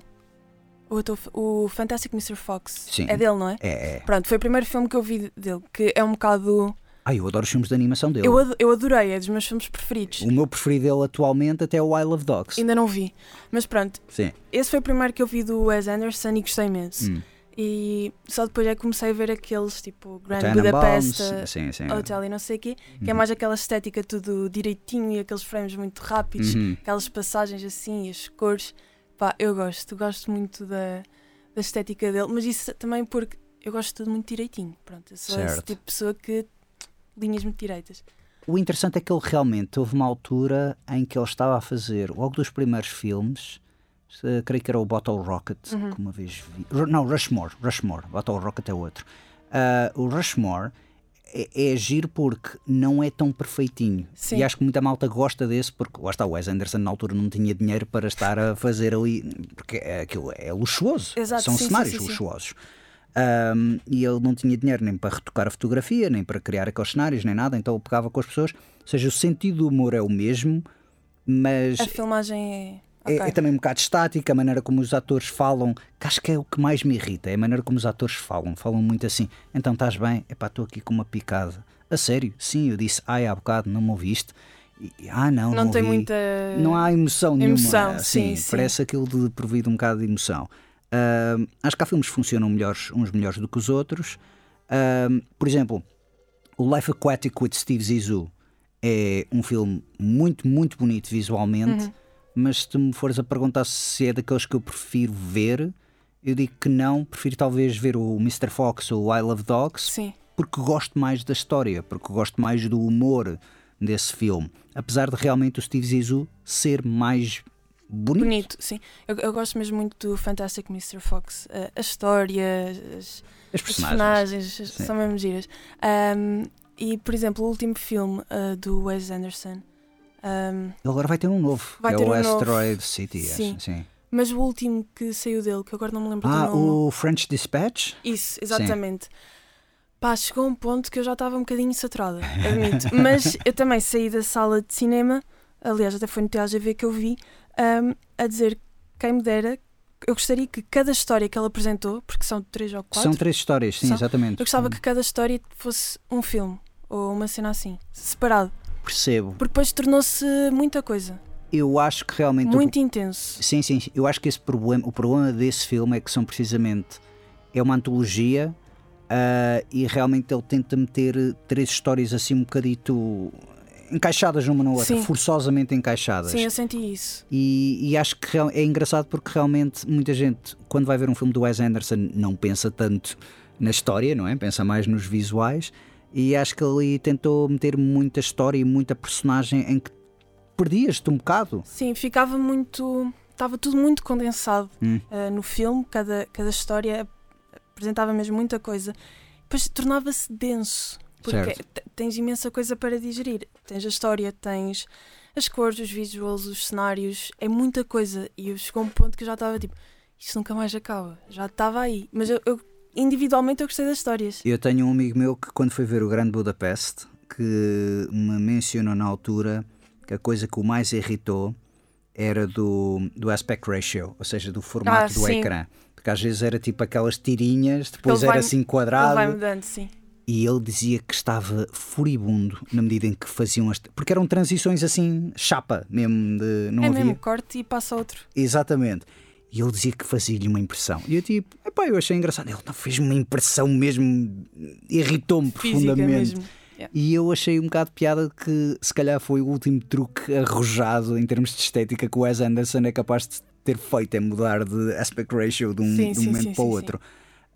o, o Fantastic Mr. Fox, Sim. é dele, não é? É, é. Pronto, foi o primeiro filme que eu vi dele, que é um bocado. Ai, eu adoro os filmes de animação dele. Eu adorei, é dos meus filmes preferidos. O meu preferido dele atualmente até é o I Love Dogs. Ainda não vi. Mas pronto, Sim. esse foi o primeiro que eu vi do Wes Anderson e gostei imenso. Hum. E só depois é que comecei a ver aqueles tipo Grand Budapest, Sim, sim. Hotel e não sei o quê, que é Uhum. mais aquela estética tudo direitinho e aqueles frames muito rápidos, Uhum. aquelas passagens assim, as cores. Pá, eu gosto, gosto muito da, da estética dele, mas isso também porque eu gosto de tudo muito direitinho. Pronto, eu sou esse Certo. tipo de pessoa que linhas muito direitas. O interessante é que ele realmente houve uma altura em que ele estava a fazer, logo dos primeiros filmes, eh, creio que era o Bottle Rocket, Uhum. que uma vez vi. Ru- Não, Rushmore, Rushmore, Bottle Rocket é outro. Ah, o Rushmore é, é giro porque não é tão perfeitinho. Sim. E acho que muita malta gosta desse, porque lá está, o Wes Anderson na altura não tinha dinheiro para estar a fazer ali, porque é, aquilo é luxuoso. Exato, São sim, cenários sim. luxuosos. Um, e ele não tinha dinheiro nem para retocar a fotografia, nem para criar aqueles cenários, nem nada, então ele pegava com as pessoas. Ou seja, o sentido do humor é o mesmo, mas A filmagem é. É, ok. é também um bocado estática, a maneira como os atores falam, que acho que é o que mais me irrita, é a maneira como os atores falam. Falam muito assim, então estás bem? Epá, estou aqui com uma picada. A sério? Sim, eu disse ai há bocado, não me ouviste. E- ah, não, Não, não, tem vi. muita. Não há emoção nenhuma. Emoção, sim, sim. Parece aquilo de provido um bocado de emoção. Ah, acho que há filmes que funcionam melhores, uns melhores do que os outros. Ah, por exemplo, o Life Aquatic with Steve Zissou é um filme muito, muito bonito visualmente, Uhum. Mas se tu me fores a perguntar se é daqueles que eu prefiro ver, eu digo que não, prefiro talvez ver o Mr. Fox ou o I Love Dogs, Sim. porque gosto mais da história, porque gosto mais do humor desse filme. Apesar de realmente o Steve Zissou ser mais bonito. Bonito, sim. Eu, eu gosto mesmo muito do Fantastic Mr. Fox. A, a história, as, As as personagens. personagens, Sim. são mesmo giras. Um, e, por exemplo, o último filme uh, do Wes Anderson. Um, Ele agora vai ter um novo, Vai que ter é o um novo. Asteroid City. acho, Sim. sim. mas o último que saiu dele, que eu agora não me lembro Ah, do nome. o French Dispatch? Isso, exatamente. Pá, chegou um ponto que eu já estava um bocadinho saturada, admito. Mas eu também saí da sala de cinema, aliás, até foi no TAGV que eu vi, um, a dizer quem me dera, eu gostaria que cada história que ela apresentou, porque são três ou quatro, São três histórias, sim, São- exatamente. eu gostava que cada história fosse um filme ou uma cena assim, separado, Percebo. porque depois tornou-se muita coisa, Eu acho que realmente. o- muito intenso. Sim, sim, eu acho que esse problema, o problema desse filme é que são precisamente. É uma antologia ah, e realmente ele tenta meter três histórias assim um bocadito encaixadas uma na outra, Sim. forçosamente encaixadas. Sim, eu senti isso. E, e acho que é engraçado porque realmente muita gente, quando vai ver um filme do Wes Anderson, não pensa tanto na história, não é? Pensa mais nos visuais. E acho que ali tentou meter muita história e muita personagem em que perdias-te um bocado. Sim, ficava muito. Estava tudo muito condensado Hum. uh, no filme, cada, cada história apresentava mesmo muita coisa. Depois tornava-se denso, porque tens imensa coisa para digerir. Tens a história, tens as cores, os visuals, os cenários, é muita coisa. E eu chegou a um ponto que eu já estava tipo, isto nunca mais acaba. Já estava aí. Mas eu, eu- individualmente eu gostei das histórias. Eu tenho um amigo meu que, quando foi ver o Grande Budapeste, que me mencionou na altura que a coisa que o mais irritou era do, do aspect ratio, ou seja, do formato Ah, do sim. ecrã. Porque às vezes era tipo aquelas tirinhas, depois Ele era assim Ele quadrado. vai mudando, sim. E ele dizia que estava furibundo na medida em que faziam as. Porque eram transições assim, chapa mesmo, de, não é havia. mesmo, corte e passa outro. Exatamente. E ele dizia que fazia-lhe uma impressão. E eu tipo, epá, eu achei engraçado. Ele não fez uma impressão mesmo, irritou-me profundamente. mesmo. E eu achei um bocado de piada que se calhar foi o último truque arrojado em termos de estética que o Wes Anderson é capaz de ter feito, é mudar de aspect ratio de um, Sim, de um sim, momento sim, para o outro.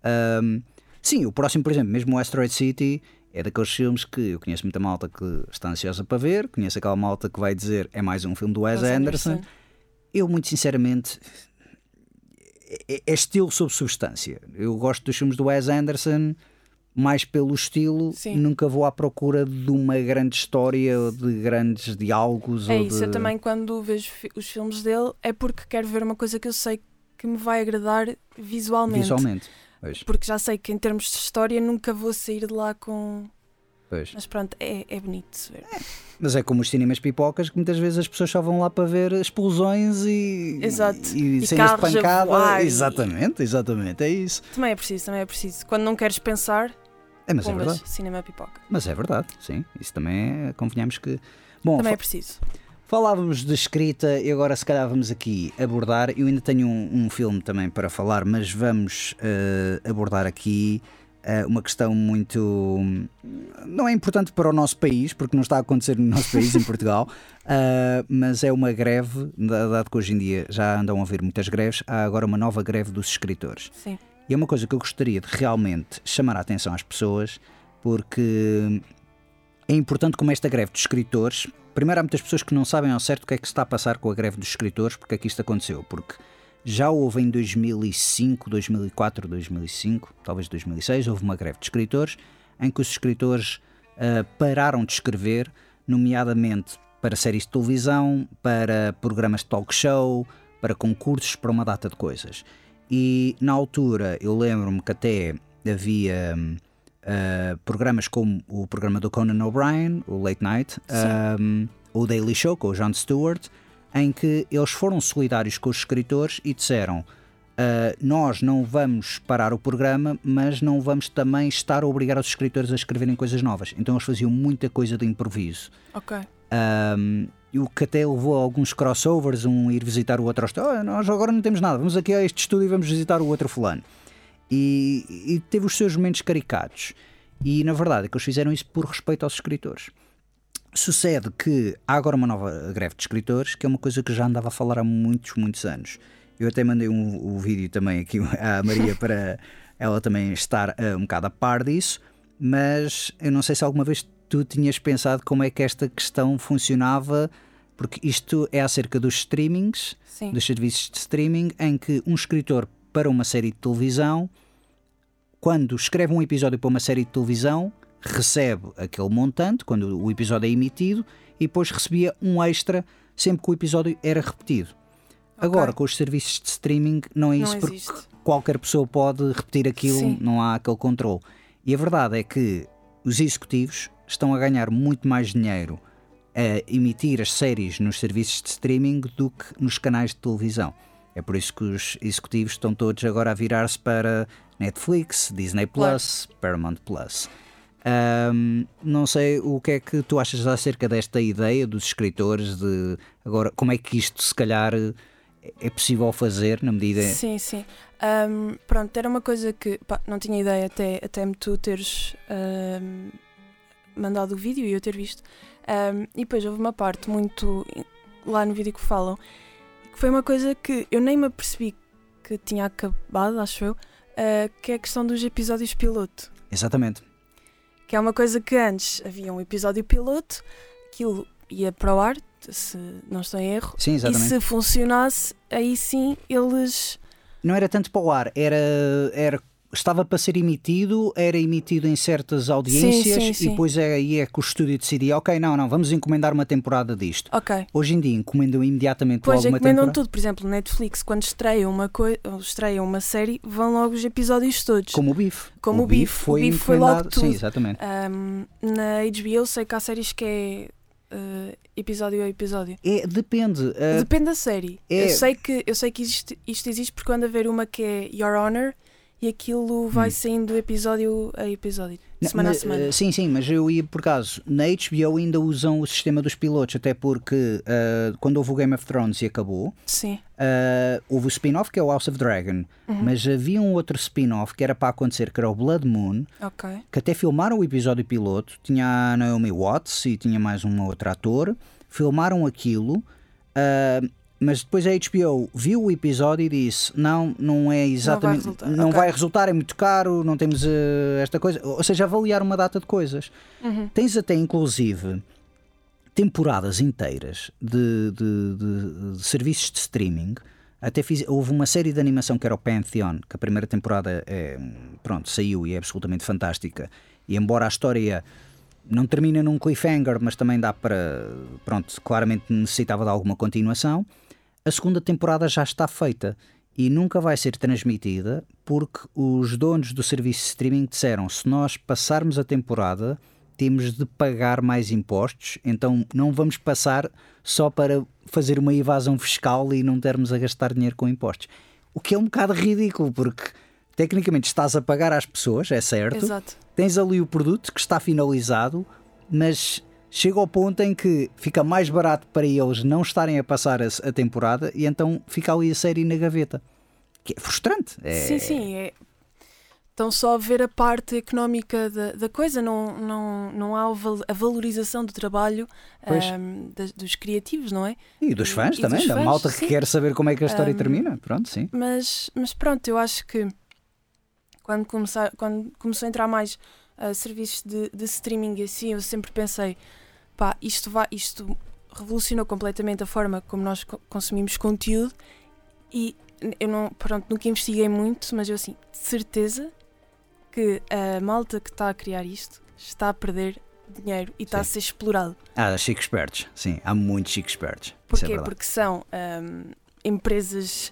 Ahm, sim, o próximo, por exemplo, mesmo o Asteroid City, é daqueles filmes que eu conheço muita malta que está ansiosa para ver, conheço aquela malta que vai dizer é mais um filme do Wes Wes Anderson. Anderson. Eu, muito sinceramente, é, é estilo sob substância. Eu gosto dos filmes do Wes Anderson mais pelo estilo, Sim. nunca vou à procura de uma grande história ou de grandes diálogos. É isso, de... eu também quando vejo os filmes dele é porque quero ver uma coisa que eu sei que me vai agradar visualmente. Visualmente. Pois, Porque já sei que em termos de história nunca vou sair de lá com. Pois. Mas pronto, é, é bonito de se ver. Mas é como os cinemas pipocas que muitas vezes as pessoas só vão lá para ver explosões e, Exato. e, E cenas de pancada. voar e- Exatamente, exatamente, é isso. Também é preciso, também é preciso. Quando não queres pensar, É, mas é verdade. cinema pipoca. Mas é verdade, sim. Isso também é, convenhamos que. Bom, Também é preciso. Falávamos de escrita e agora se calhar vamos aqui abordar. Eu ainda tenho um, um filme também para falar, mas vamos eh, abordar aqui uma questão muito. Não é importante para o nosso país, porque não está a acontecer no nosso país, em Portugal, eh, mas é uma greve, da- dado que hoje em dia já andam a haver muitas greves, há agora uma nova greve dos escritores. Sim. E é uma coisa que eu gostaria de realmente chamar a atenção às pessoas, porque é importante como esta greve dos escritores. Primeiro, há muitas pessoas que não sabem ao certo o que é que se está a passar com a greve dos escritores, porque é que isto aconteceu. Porque já houve em 2005, 2004, 2005, talvez 2006, houve uma greve de escritores em que os escritores ah, pararam de escrever, nomeadamente para séries de televisão, para programas de talk show, para concursos, para uma data de coisas. E na altura eu lembro-me que até havia ah, programas como o programa do Conan O'Brien, o Late Night, hum, o Daily Show com o Jon Stewart, em que eles foram solidários com os escritores e disseram: ah, Nós não vamos parar o programa, mas não vamos também estar a obrigar os escritores a escreverem coisas novas. Então eles faziam muita coisa de improviso. Ok. Um, e o que até levou a alguns crossovers, um ir visitar o outro. Oh, nós agora não temos nada, vamos aqui a este estúdio e vamos visitar o outro fulano. E, e teve os seus momentos caricatos. E na verdade é que eles fizeram isso por respeito aos escritores. Sucede que há agora uma nova greve de escritores, que é uma coisa que já andava a falar há muitos, muitos anos. Eu até mandei um, um vídeo também aqui à Maria para ela também estar uh, um bocado a par disso, mas eu não sei se alguma vez tu tinhas pensado como é que esta questão funcionava, porque isto é acerca dos streamings, Sim. dos serviços de streaming, em que um escritor para uma série de televisão, quando escreve um episódio para uma série de televisão, recebe aquele montante quando o episódio é emitido e depois recebia um extra sempre que o episódio era repetido. Ok. Agora, com os serviços de streaming, não é Não isso porque existe. qualquer pessoa pode repetir aquilo, Sim. não há aquele controle. E a verdade é que os executivos estão a ganhar muito mais dinheiro a emitir as séries nos serviços de streaming do que nos canais de televisão. É por isso que os executivos estão todos agora a virar-se para Netflix, Disney Plus, Paramount Plus. Ahm, não sei o que é que tu achas acerca desta ideia dos escritores de agora como é que isto se calhar é possível fazer na medida Sim, sim. Ahm, pronto, era uma coisa que pá, não tinha ideia até, até me tu teres ahm, mandado o vídeo e eu ter visto. Ahm, e depois houve uma parte muito lá no vídeo que falam que foi uma coisa que eu nem me apercebi que tinha acabado, acho eu, ah, que é a questão dos episódios piloto. exatamente Que é uma coisa que antes havia um episódio piloto, aquilo ia para o ar, se não estou em erro, sim e se funcionasse, aí sim eles. não era tanto para o ar era era estava para ser emitido era emitido em certas audiências sim, e sim. depois é aí é que o estúdio decidia ok não não vamos encomendar uma temporada disto Ok. hoje em dia encomendam imediatamente Pois logo uma encomendam temporada tudo, por exemplo, Netflix, quando estreia uma, coi- estreia uma série, vão logo os episódios todos. como o bife Como o Beef. foi O foi logo encomendado sim tudo. exatamente Ahm, na HBO sei que há séries que é eh, episódio a episódio. é, depende ah, Depende da série. é- Eu sei que, eu sei que existe- isto existe porque ando a ver uma que é Your Honor e aquilo vai Hum. saindo episódio a episódio, Não, semana mas, a semana. eh, sim, sim, mas eu ia por caso. Na HBO ainda usam o sistema dos pilotos, até porque eh, quando houve o Game of Thrones e acabou, Sim. eh, houve o spin-off que é o House of Dragon, Uhum. mas havia um outro spin-off que era para acontecer, que era o Blood Moon, Ok. que até filmaram o episódio piloto. Tinha a Naomi Watts e tinha mais um outro ator. Filmaram aquilo. eh, mas depois a HBO viu o episódio e disse: Não, não é exatamente. resultar, Não ok. vai resultar, é muito caro, não temos eh, esta coisa. Ou seja, avaliar uma data de coisas. Uhum. Tens até, inclusive, temporadas inteiras de, de- de- de serviços de streaming. Até fiz, houve uma série de animação que era o Pantheon, que a primeira temporada é, pronto, saiu e é absolutamente fantástica. E embora a história não termina num cliffhanger, mas também dá para. Pronto, claramente necessitava de alguma continuação. A segunda temporada já está feita e nunca vai ser transmitida porque os donos do serviço de streaming disseram: se nós passarmos a temporada, temos de pagar mais impostos, então não vamos passar só para fazer uma evasão fiscal e não termos a gastar dinheiro com impostos. O que é um bocado ridículo, porque tecnicamente estás a pagar às pessoas, é certo, Exato. tens ali o produto que está finalizado, mas chega ao ponto em que fica mais barato para eles não estarem a passar a, a temporada e então fica ali a série na gaveta. Que é frustrante. É- Sim, sim. É... Estão só a ver a parte económica da, da coisa, não, não, não há a valorização do trabalho das- dos criativos, não é? E dos E- fãs e também, dos da fãs, malta que sim. quer saber como é que a história Um, termina. Pronto, sim. Mas, mas pronto, eu acho que quando, começar, quando começou a entrar mais ah, serviços de, de streaming e assim, eu sempre pensei, pá, isto, vai, isto revolucionou completamente a forma como nós co- consumimos conteúdo e eu não, pronto, nunca investiguei muito, mas eu assim, de certeza que a malta que está a criar isto está a perder dinheiro e está a Sim. ser explorado. Há chiques espertos, sim, há muitos chiques espertos. É Porquê? verdade. Porque são ahm, empresas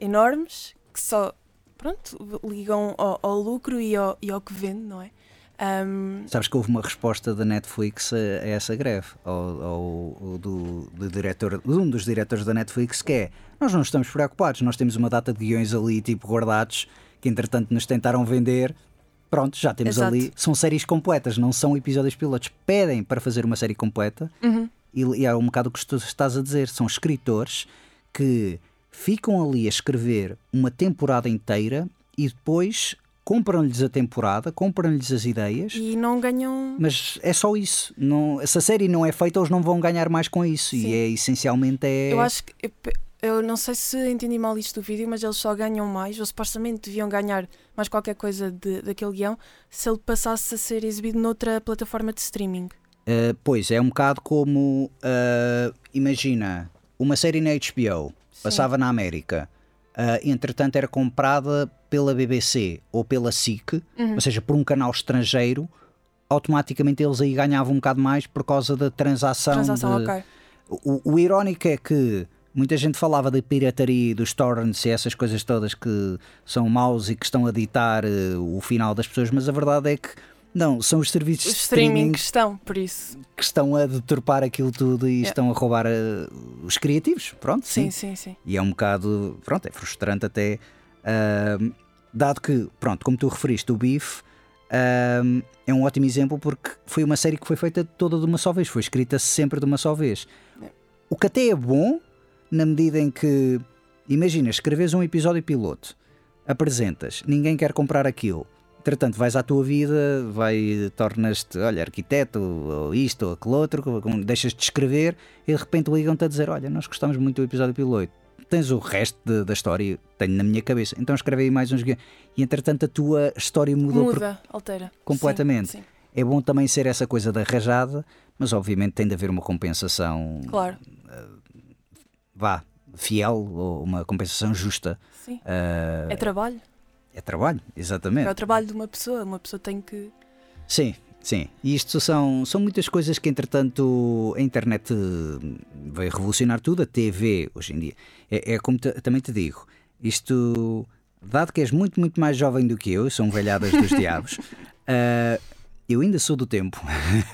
enormes que só pronto, ligam ao, ao lucro e ao, e ao que vende, não é? Ahm, Sabes que houve uma resposta da Netflix a, a essa greve, ao- ao do, do diretor, de um dos diretores da Netflix, que é nós não estamos preocupados, nós temos uma data de guiões ali tipo guardados que entretanto nos tentaram vender. Pronto, já temos Exato. ali. São séries completas, não são episódios pilotos. Pedem para fazer uma série completa uhum, E, e é um bocado o que tu estás a dizer. São escritores que ficam ali a escrever uma temporada inteira e depois compram-lhes a temporada, compram-lhes as ideias. E não ganham. Mas é só isso. Não, se a série não é feita, eles não vão ganhar mais com isso. Sim. E é essencialmente é. Eu acho que. Eu, eu não sei se entendi mal isto do vídeo, mas eles só ganham mais, ou supostamente deviam ganhar mais qualquer coisa de, daquele guião, se ele passasse a ser exibido noutra plataforma de streaming. Uh, pois, é um bocado como. Uh, imagina, uma série na HBO passava na América. Uh, entretanto, era comprada pela BBC ou pela SIC, Uhum. ou seja, por um canal estrangeiro, automaticamente eles aí ganhavam um bocado mais por causa da transação. Transação, de- ok. o, o irónico é que muita gente falava da pirataria dos torrents e essas coisas todas que são maus e que estão a ditar eh, o final das pessoas, mas a verdade é que não, são os serviços Os de streaming streaming estão, por isso. que estão a deturpar aquilo tudo e Yeah. estão a roubar eh, os criativos. Pronto, sim. Sim, sim, sim. E é um bocado, pronto, é frustrante até, dado que, pronto, como tu referiste, o ahm, é um ótimo exemplo porque foi uma série que foi feita toda de uma só vez, foi escrita sempre de uma só vez. É. O que até é bom, na medida em que, imagina, escreves um episódio piloto, apresentas, ninguém quer comprar aquilo. Entretanto, vais à tua vida, vai, tornas-te, olha, arquiteto, ou isto, ou aquele outro, deixas de escrever e de repente ligam-te a dizer: Olha, nós gostamos muito do episódio piloto, tens o resto de- da história, tenho na minha cabeça, então escreve aí mais uns guiões. E entretanto, a tua história mudou. por- Muda, altera. completamente. Sim, sim, É bom também ser essa coisa da rajada, mas obviamente tem de haver uma compensação, claro. vá, fiel, ou uma compensação justa. Sim. Ah, É trabalho. é trabalho, exatamente. É o trabalho de uma pessoa. Uma pessoa tem que. Sim, sim. E isto são, são muitas coisas que, entretanto, a internet eh, veio revolucionar tudo. A TV, hoje em dia, é, é como te- também te digo, isto, dado que és muito, muito mais jovem do que eu, são velhadas dos diabos, eh, eu ainda sou do tempo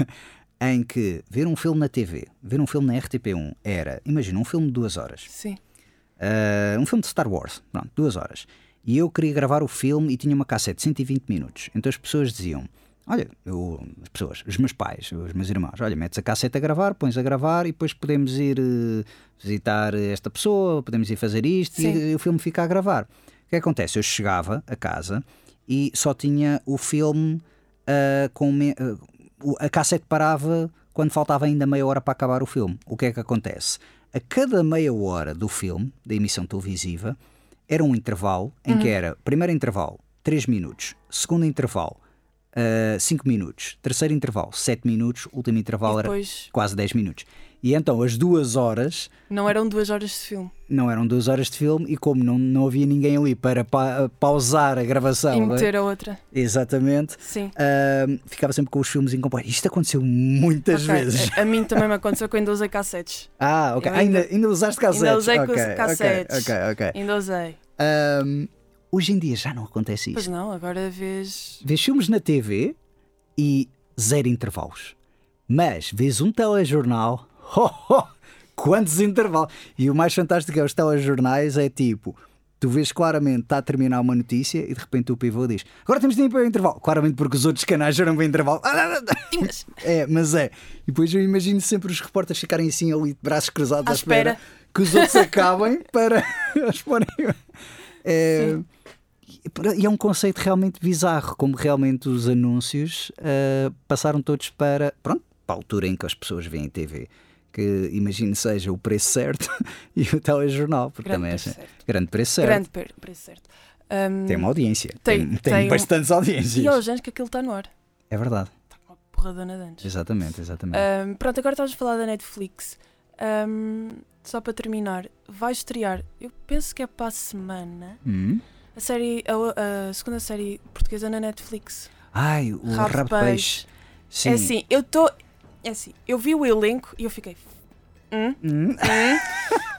em que ver um filme na TV, ver um filme na RTP1 era, imagina, um filme de duas horas. Sim. Uh, um filme de Star Wars, pronto, duas horas. E eu queria gravar o filme e tinha uma cassete de 120 minutos. Então as pessoas diziam: Olha, eu, as pessoas, os meus pais, os meus irmãos, olha, metes a cassete a gravar, pões a gravar e depois podemos ir eh, visitar esta pessoa, podemos ir fazer isto Sim. e o filme fica a gravar. O que acontece? Eu chegava a casa e só tinha o filme ah, com. me- o- a cassete parava quando faltava ainda meia hora para acabar o filme. O que é que acontece? A cada meia hora do filme, da emissão televisiva, era um intervalo em que era primeiro intervalo 3 minutos, segundo intervalo 5 minutos, terceiro intervalo 7 minutos, último intervalo E era depois quase 10 minutos. E então as duas horas não eram duas horas de filme. não eram duas horas de filme e como não, não havia ninguém ali para pa- pausar a gravação, e é? meter a outra. exatamente, Sim. ahm, ficava sempre com os filmes incompletos. Isto aconteceu muitas Ok, vezes. A, a mim também me aconteceu quando usei cassetes. Ah, ok. Eu ainda, ainda- ainda usaste cassetes? Ainda usei Ok, ok, cassetes. Ok, ok. Ainda usei. Ahm, hoje em dia já não acontece Pois isso. não, agora vês. Vês filmes na TV e zero intervalos. Mas vês um telejornal, ho, ho, quantos intervalos! E o mais fantástico é os telejornais, é tipo, tu vês claramente, está a terminar uma notícia e de repente o pivô diz agora temos tempo para o intervalo. Claramente porque os outros canais já não vêm intervalo. É, mas é. E depois eu imagino sempre os repórteres ficarem assim ali de braços cruzados à, À espera. espera. que os outros acabem para eles porem. É, e é um conceito realmente bizarro, como realmente os anúncios ah, passaram todos para, pronto, para a altura em que as pessoas veem TV. Que imagino seja o preço certo e o telejornal, porque Grande também é assim, certo. grande preço certo. Grande preço certo. Um, Tem uma audiência, Tem- tem, tem, tem um- bastantes audiências. E aos anos que aquilo está no ar. É verdade, Está uma porradona de anos. exatamente, exatamente. Um, pronto, agora estamos a falar da Netflix. Só para terminar, vai estrear, eu penso que é para a semana, Hum? A série, a, a segunda série portuguesa na Netflix. Ai, o Rabo de rabo de peixe. Sim. É assim, eu estou. É assim, eu vi o elenco e eu fiquei. Hum? Hum? Hum?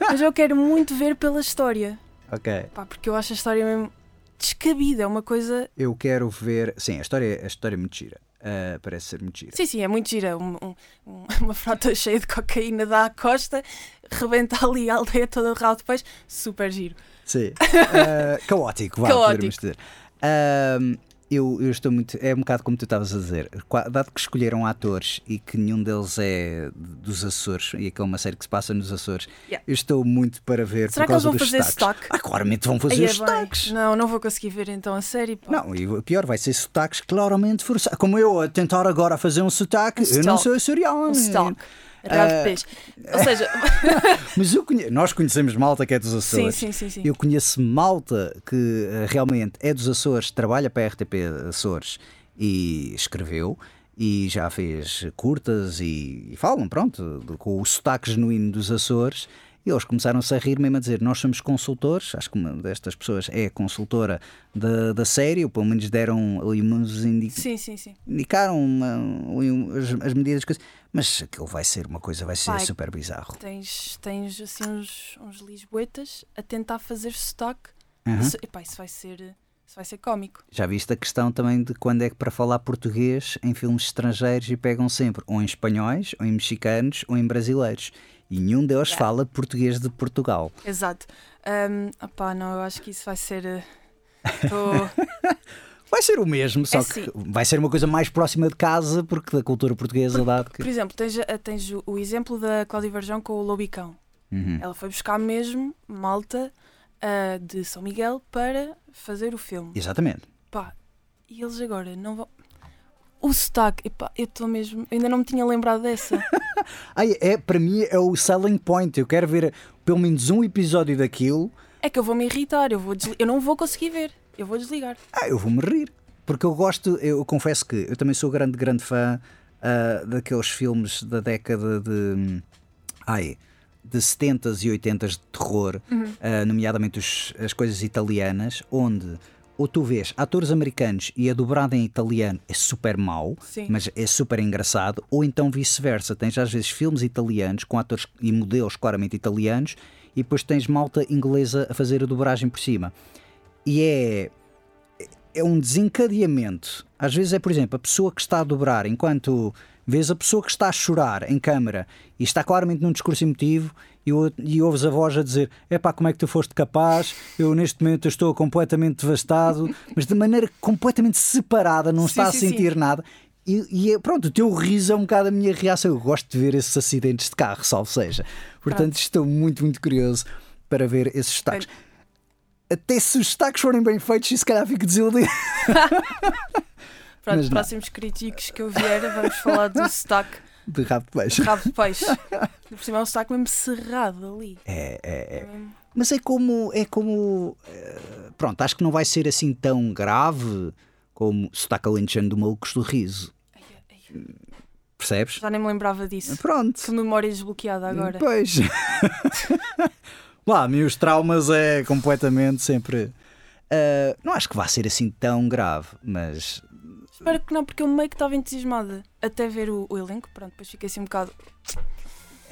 Mas eu quero muito ver pela história. Ok. Pá, porque eu acho a história mesmo descabida. É uma coisa. Eu quero ver. Sim, a história, a história é muito gira. Ah, parece ser muito gira. Sim, sim, é muito gira. Um- um- um- uma frota cheia de cocaína dá à costa, rebenta ali a aldeia toda de rabo de peixe. Super giro. Sim. Ah, caótico, vá, Caótico. poderíamos dizer. Ahm, Eu, eu estou muito. É um bocado como tu estavas a dizer. Dado que escolheram atores e que nenhum deles é dos Açores, e que é uma série que se passa nos Açores, Yeah. eu estou muito para ver Será por que eles causa vão dos fazer sotaques. sotaque? Ah, claramente vão fazer Aí é os sotaques. Não, não vou conseguir ver então a série. Pá. Não, e o pior vai ser sotaques claramente forçados. Como eu a tentar agora fazer um sotaque, Um eu não sotaque. sou açoriano. Um stock. Real de Ah, peixe. Ou seja, Mas conhe... nós conhecemos malta que é dos sim, Açores. sim, sim, sim. Eu conheço malta que eh, realmente é dos Açores, trabalha para a RTP Açores e escreveu e já fez curtas e, e falam, pronto, com o sotaque genuíno dos Açores. E eles começaram-se a rir mesmo a dizer: Nós somos consultores. Acho que uma destas pessoas é consultora da, da série, ou pelo menos deram ali uns indi- Sim, sim, sim. indicaram uma- um- as, as medidas. coisas. Mas aquilo vai ser uma coisa, vai ser Vai. super bizarro. Tens, tens assim uns, uns lisboetas a tentar fazer sotaque. Aham. Isso, epá, isso vai ser. Isso vai ser cómico. Já viste a questão também de quando é que para falar português em filmes estrangeiros e pegam sempre ou em espanhóis, ou em mexicanos, ou em brasileiros. E nenhum deles Yeah. fala português de Portugal. Exato. Um, opá, não, eu acho que isso vai ser. eh, tô- Vai ser o mesmo, só É que sim. vai ser uma coisa mais próxima de casa, porque da cultura portuguesa, dado que. Por exemplo, tens, a- tens o, o exemplo da Cláudia Varjão com o Lobicão. Uhum. Ela foi buscar mesmo malta ah, de São Miguel para fazer o filme. Exatamente. Pá, e eles agora não vão. O sotaque, epá, eu estou mesmo. Ainda não me tinha lembrado dessa. Ai, é, para mim é o selling point. Eu quero ver pelo menos um episódio daquilo. É que eu vou me irritar, eu, vou desli- eu não vou conseguir ver. Eu vou desligar. Ah, eu vou-me rir. Porque eu gosto, eu confesso que eu também sou grande, grande fã ah, daqueles filmes da década de. Ai, de 70s e 80s de terror, ah, nomeadamente os- as coisas italianas, onde ou tu vês atores americanos e é dobrado em italiano é super mau, Sim. mas é super engraçado, ou então vice-versa. Tens às vezes filmes italianos com atores e modelos claramente italianos e depois tens malta inglesa a fazer a dobragem por cima. E é é um desencadeamento. Às vezes é, por exemplo, a pessoa que está a dobrar, enquanto vês a pessoa que está a chorar em câmara e está claramente num discurso emotivo e, e ouves a voz a dizer: Epá, como é que tu foste capaz? Eu neste momento estou completamente devastado, mas de maneira completamente separada, não Sim, está a sim, sim. sentir nada. E, e é- pronto, o teu riso é um bocado a minha reação. Eu gosto de ver esses acidentes de carro, salvo seja. Portanto, estou muito, muito curioso para ver esses destaques. Até se os destaques forem bem feitos, e se calhar fico desiludido. Pronto, próximos críticos que eu vier, vamos falar do sotaque De rabo de peixe. de rabo de peixe. Por cima é um sotaque mesmo cerrado ali. É, é, é. mesmo- Mas é como. É como eh, pronto, acho que não vai ser assim tão grave como sotaque alentejano do Malucos do Riso. Ai, ai, Percebes? Já nem me lembrava disso. Pronto. Que memória desbloqueada agora. Pois. Lá, meus traumas é completamente sempre. eh, não acho que vá ser assim tão grave, mas Espero que não, porque eu meio que estava entusiasmada até ver o, o elenco. Pronto, depois fiquei assim um bocado.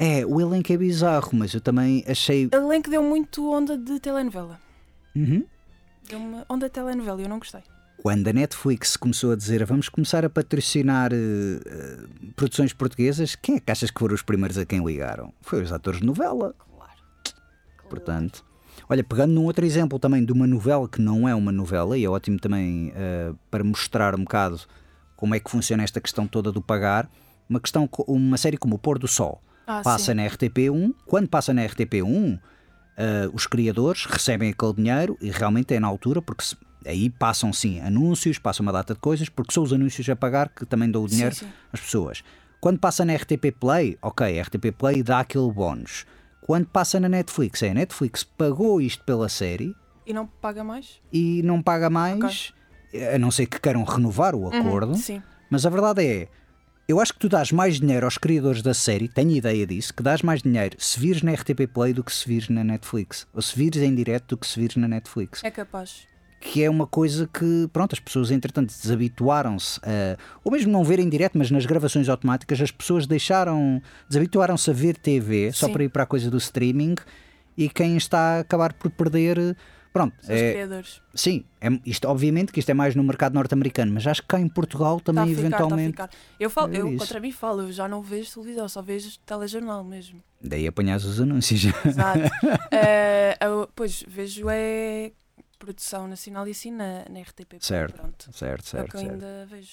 é, o elenco é bizarro, mas eu também achei. O elenco deu muito onda de telenovela. Uhum. Deu uma onda de telenovela e eu não gostei. Quando a Netflix começou a dizer vamos começar a patrocinar eh, eh, produções portuguesas, quem é que achas que foram os primeiros a quem ligaram? Foi os atores de novela. Claro. Portanto, olha, pegando num outro exemplo também de uma novela que não é uma novela, e é ótimo também eh, para mostrar um bocado como é que funciona esta questão toda do pagar, uma, questão, uma série como O Pôr do Sol Ah, passa sim. na RTP1. Quando passa na RTP1, eh, os criadores recebem aquele dinheiro e realmente é na altura, porque se- aí passam sim anúncios, passam uma data de coisas, porque são os anúncios a pagar que também dão o Sim, dinheiro sim. às pessoas. Quando passa na RTP Play, ok, a RTP Play dá aquele bónus. Quando passa na Netflix, é a Netflix pagou isto pela série E não paga mais? e não paga mais, a não ser que queiram renovar o acordo. Uhum, sim. Mas a verdade é, eu acho que tu dás mais dinheiro aos criadores da série, tenho ideia disso, que dás mais dinheiro se vires na RTP Play do que se vires na Netflix. Ou se vires em direto do que se vires na Netflix. É capaz. Que é uma coisa que, pronto, as pessoas entretanto desabituaram-se a. Ou mesmo não verem em direto, mas nas gravações automáticas, as pessoas deixaram. desabituaram-se a ver TV só Sim. para ir para a coisa do streaming e quem está a acabar por perder. Pronto, os é, criadores. sim, é, isto, obviamente que isto é mais no mercado norte-americano, mas acho que cá em Portugal a também ficar, eventualmente. a ficar. Eu, falo, É eu contra mim falo, eu já não vejo televisão, só vejo telejornal mesmo. Daí apanhas os anúncios. Exato. Eh, eu- pois, vejo é produção nacional e assim na, na RTP. Certo, Pronto. certo, É o certo. que eu certo. ainda vejo.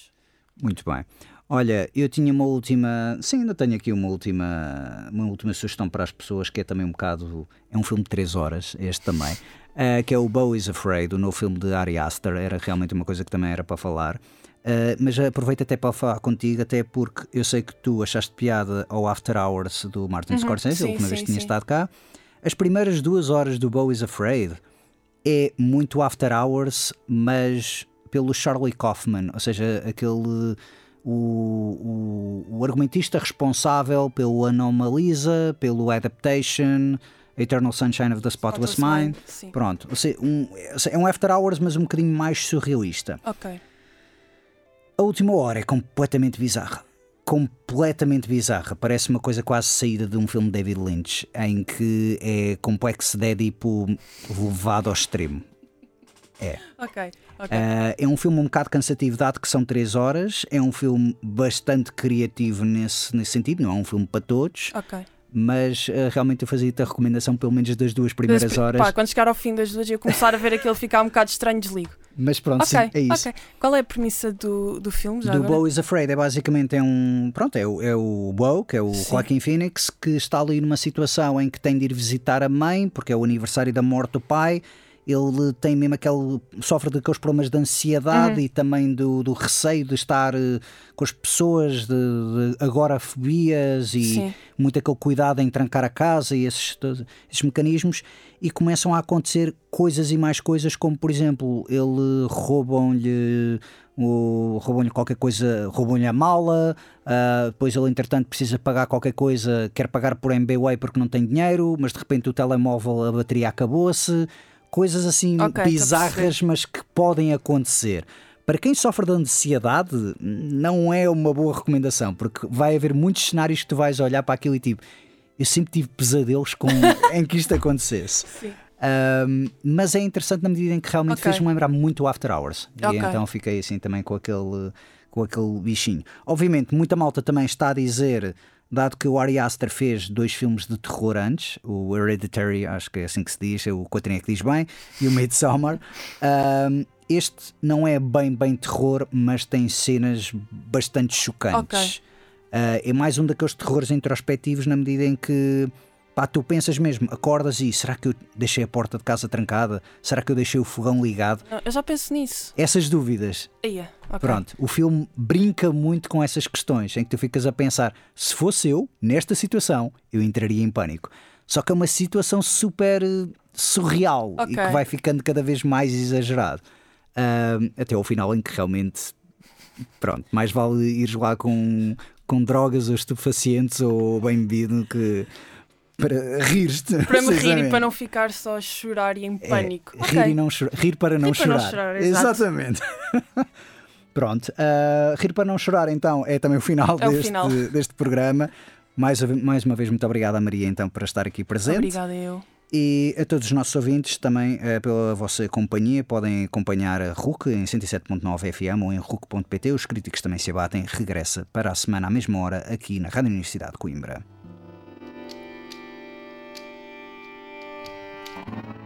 Muito bem. Olha, eu tinha uma última. Sim, ainda tenho aqui uma última, uma última sugestão para as pessoas, que é também um bocado. É um filme de 3 horas, este também, eh, que é o Bo is Afraid, o novo filme de Ari Aster. Era realmente uma coisa que também era para falar. Eh, mas aproveito até para falar contigo, até porque eu sei que tu achaste piada ao After Hours do Martin Scorsese, a sim, última vez que tinha estado cá. As primeiras duas horas do Bo is Afraid é muito After Hours, mas pelo Charlie Kaufman, ou seja, aquele. O, o, o argumentista responsável pelo Anomalisa, pelo Adaptation, Eternal Sunshine of the Spotless, Mind. Sim. Pronto, seja, um, é um After Hours, mas um bocadinho mais surrealista. Ok. A última hora é completamente bizarra. Completamente bizarra. Parece uma coisa quase saída de um filme de David Lynch, em que é complexo de Édipo levado ao extremo. Ok. Ok. Ah, é um filme um bocado cansativo, dado que são 3 horas. É um filme bastante criativo nesse, nesse sentido, não é um filme para todos, ok. Mas ah, realmente eu fazia-te a recomendação, pelo menos das duas primeiras Mas, horas. Pá, quando chegar ao fim das duas e eu começar a ver aquilo ficar um bocado estranho, desligo. Mas pronto, Ok, sim, é isso. ok. Qual é a premissa do, do filme? Do agora? Bo is Afraid é basicamente é um pronto é o, é o Bo que é o Sim. Joaquin Phoenix que está ali numa situação em que tem de ir visitar a mãe porque é o aniversário da morte do pai ele tem mesmo aquele sofre daqueles problemas de ansiedade Uhum. e também do, do receio de estar eh, com as pessoas de, de agorafobias e Sim. muito aquele cuidado em trancar a casa e esses, esses mecanismos e começam a acontecer coisas e mais coisas como por exemplo ele roubam-lhe o- roubam-lhe qualquer coisa roubam-lhe a mala ah, depois ele entretanto precisa pagar qualquer coisa quer pagar por MBWay porque não tem dinheiro mas de repente o telemóvel a bateria acabou-se coisas assim Ok, estou a bizarras mas que podem acontecer para quem sofre de ansiedade, não é uma boa recomendação, porque vai haver muitos cenários que tu vais olhar para aquilo e tipo, eu sempre tive pesadelos com, em que isto acontecesse. Sim. Ahm, mas é interessante na medida em que realmente Ok. fez-me lembrar muito o After Hours. Ok. E então fiquei assim também com aquele, com aquele bichinho. Obviamente, muita malta também está a dizer, dado que o Ari Aster fez dois filmes de terror antes, o Hereditary, acho que é assim que se diz, é o Coutrinho é que diz bem, e o Midsommar. ahm, este não é bem, bem terror, mas tem cenas bastante chocantes. Ah, é mais um daqueles terrores introspectivos na medida em que pá, tu pensas mesmo, acordas e será que eu deixei a porta de casa trancada? Será que eu deixei o fogão ligado? Não, eu já penso nisso. Essas dúvidas. Ia, ok. Pronto, o filme brinca muito com essas questões em que tu ficas a pensar: se fosse eu, nesta situação, eu entraria em pânico. Só que é uma situação super eh, surreal e Ok. que vai ficando cada vez mais exagerado. Ah, até ao final em que realmente pronto, mais vale ires lá com, com drogas ou estupefacientes ou bem bebido que para rir-te. Para me rir e para não ficar só a chorar e em É, pânico. rir, Ok. e não chorar, rir para não para não chorar. chorar, exato. Exatamente. Pronto, ah, rir para não chorar então é também o final, É o deste, final. deste programa. Mais, mais uma vez, muito obrigado a Maria então por estar aqui presente. Obrigada eu. E a todos os nossos ouvintes também eh, pela vossa companhia. Podem acompanhar a RUC em 107.9 FM ou em RUC.pt. Os críticos também se abatem. Regressa para a semana à mesma hora aqui na Rádio Universidade de Coimbra. Thank you.